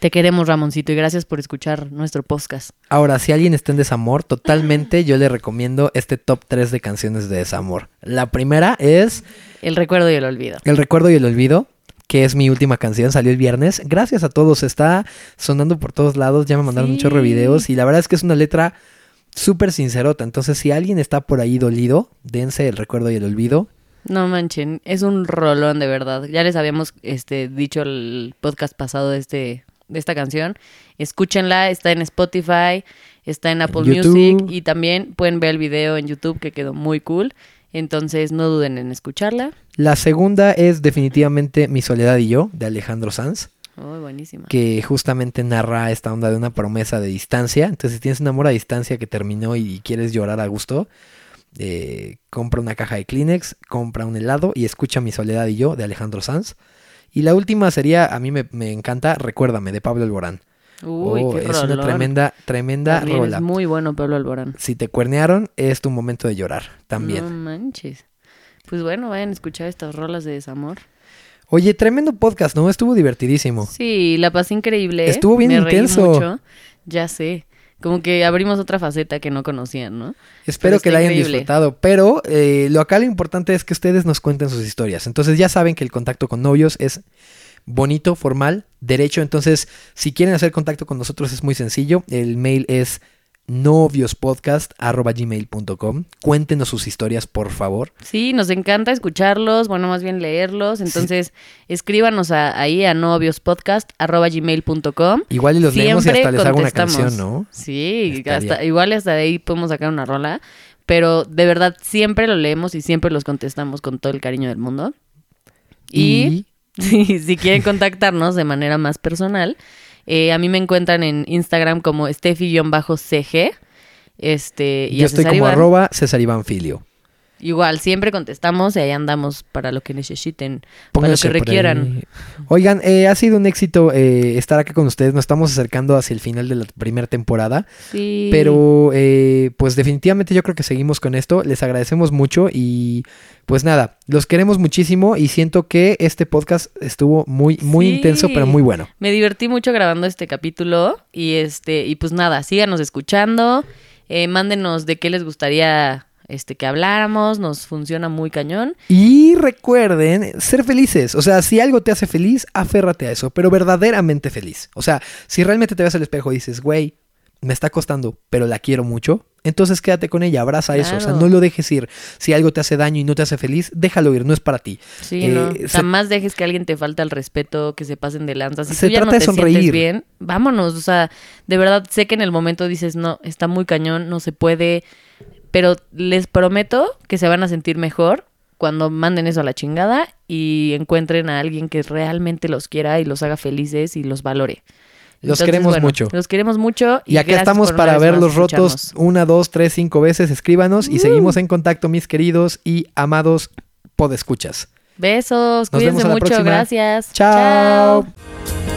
te queremos, Ramoncito, y gracias por escuchar nuestro podcast. Ahora, si alguien está en desamor, totalmente yo le recomiendo este top 3 de canciones de desamor. La primera es El recuerdo y el olvido. El recuerdo y el olvido, que es mi última canción, salió el viernes. Gracias a todos, está sonando por todos lados, ya me mandaron un Sí. chorro de videos y la verdad es que es una letra súper sincerota. Entonces, si alguien está por ahí dolido, dense el recuerdo y el olvido. No manchen, es un rolón de verdad. Ya les habíamos este, dicho el podcast pasado de, este, de esta canción. Escúchenla, está en Spotify, está en Apple YouTube. Music y también pueden ver el video en YouTube que quedó muy cool. Entonces no duden en escucharla. La segunda es definitivamente Mi soledad y yo, de Alejandro Sanz, Oh, buenísima. que justamente narra esta onda de una promesa de distancia. Entonces, si tienes un amor a distancia que terminó y quieres llorar a gusto, eh, compra una caja de Kleenex, compra un helado y escucha Mi soledad y yo, de Alejandro Sanz. Y la última sería, a mí me, me encanta, Recuérdame, de Pablo Alborán. Uy, Oh, qué es una tremenda, tremenda También rola. Es muy bueno Pablo Alborán. Si te cuernearon, es tu momento de llorar también. No manches. Pues bueno, vayan a escuchar estas rolas de desamor. Oye, tremendo podcast, ¿no? Estuvo divertidísimo. Sí, la pasé increíble. ¿eh? Estuvo bien Me reí intenso. mucho. Ya sé. Como que abrimos otra faceta que no conocían, ¿no? Espero que la hayan increíble. disfrutado, pero eh, lo acá lo importante es que ustedes nos cuenten sus historias. Entonces ya saben que el contacto con novios es bonito, formal, derecho. Entonces, si quieren hacer contacto con nosotros es muy sencillo. El mail es noviospodcast.gmail.com. Cuéntenos sus historias, por favor. Sí, nos encanta escucharlos, bueno, más bien leerlos. Entonces, escríbanos a- ahí a noviospodcast.gmail.com. Igual y los leemos y hasta les hago una canción, ¿no? Sí, hasta, igual hasta de ahí podemos sacar una rola. Pero de verdad, siempre lo leemos y siempre los contestamos con todo el cariño del mundo. Y, *laughs* si quieren contactarnos de manera más personal, eh, a mí me encuentran en Instagram como Steffi-CG. Este, y yo estoy como Iván. arroba César Iván Filio. Igual, siempre contestamos y ahí andamos para lo que necesiten, para lo que requieran. Oigan, eh, ha sido un éxito eh, estar aquí con ustedes. Nos estamos acercando hacia el final de la primera temporada. Sí. Pero eh, pues definitivamente yo creo que seguimos con esto. Les agradecemos mucho y pues nada, los queremos muchísimo y siento que este podcast estuvo muy, muy Sí. intenso, pero muy bueno. Me divertí mucho grabando este capítulo y este y pues nada, síganos escuchando, eh, mándenos de qué les gustaría este que habláramos, nos funciona muy cañón. Y recuerden ser felices. O sea, si algo te hace feliz, aférrate a eso, pero verdaderamente feliz. O sea, si realmente te ves al espejo y dices, güey, me está costando, pero la quiero mucho, entonces quédate con ella, abraza eso. O sea, no lo dejes ir. Si algo te hace daño y no te hace feliz, déjalo ir, no es para ti. Sí, Eh, no. se- Jamás dejes que alguien te falte al respeto, que se pasen de lanza. Si Se tú ya trata no de sonreír. bien, vámonos. O sea, de verdad sé que en el momento dices, no, está muy cañón, no se puede. Pero les prometo que se van a sentir mejor cuando manden eso a la chingada y encuentren a alguien que realmente los quiera y los haga felices y los valore. Los queremos mucho. Los queremos mucho. Y acá gracias estamos para ver los rotos una, dos, tres, cinco veces. Escríbanos y Uh. seguimos en contacto, mis queridos y amados podescuchas. Besos, Nos vemos cuídense a la mucho, próxima. gracias. Chao. Chao.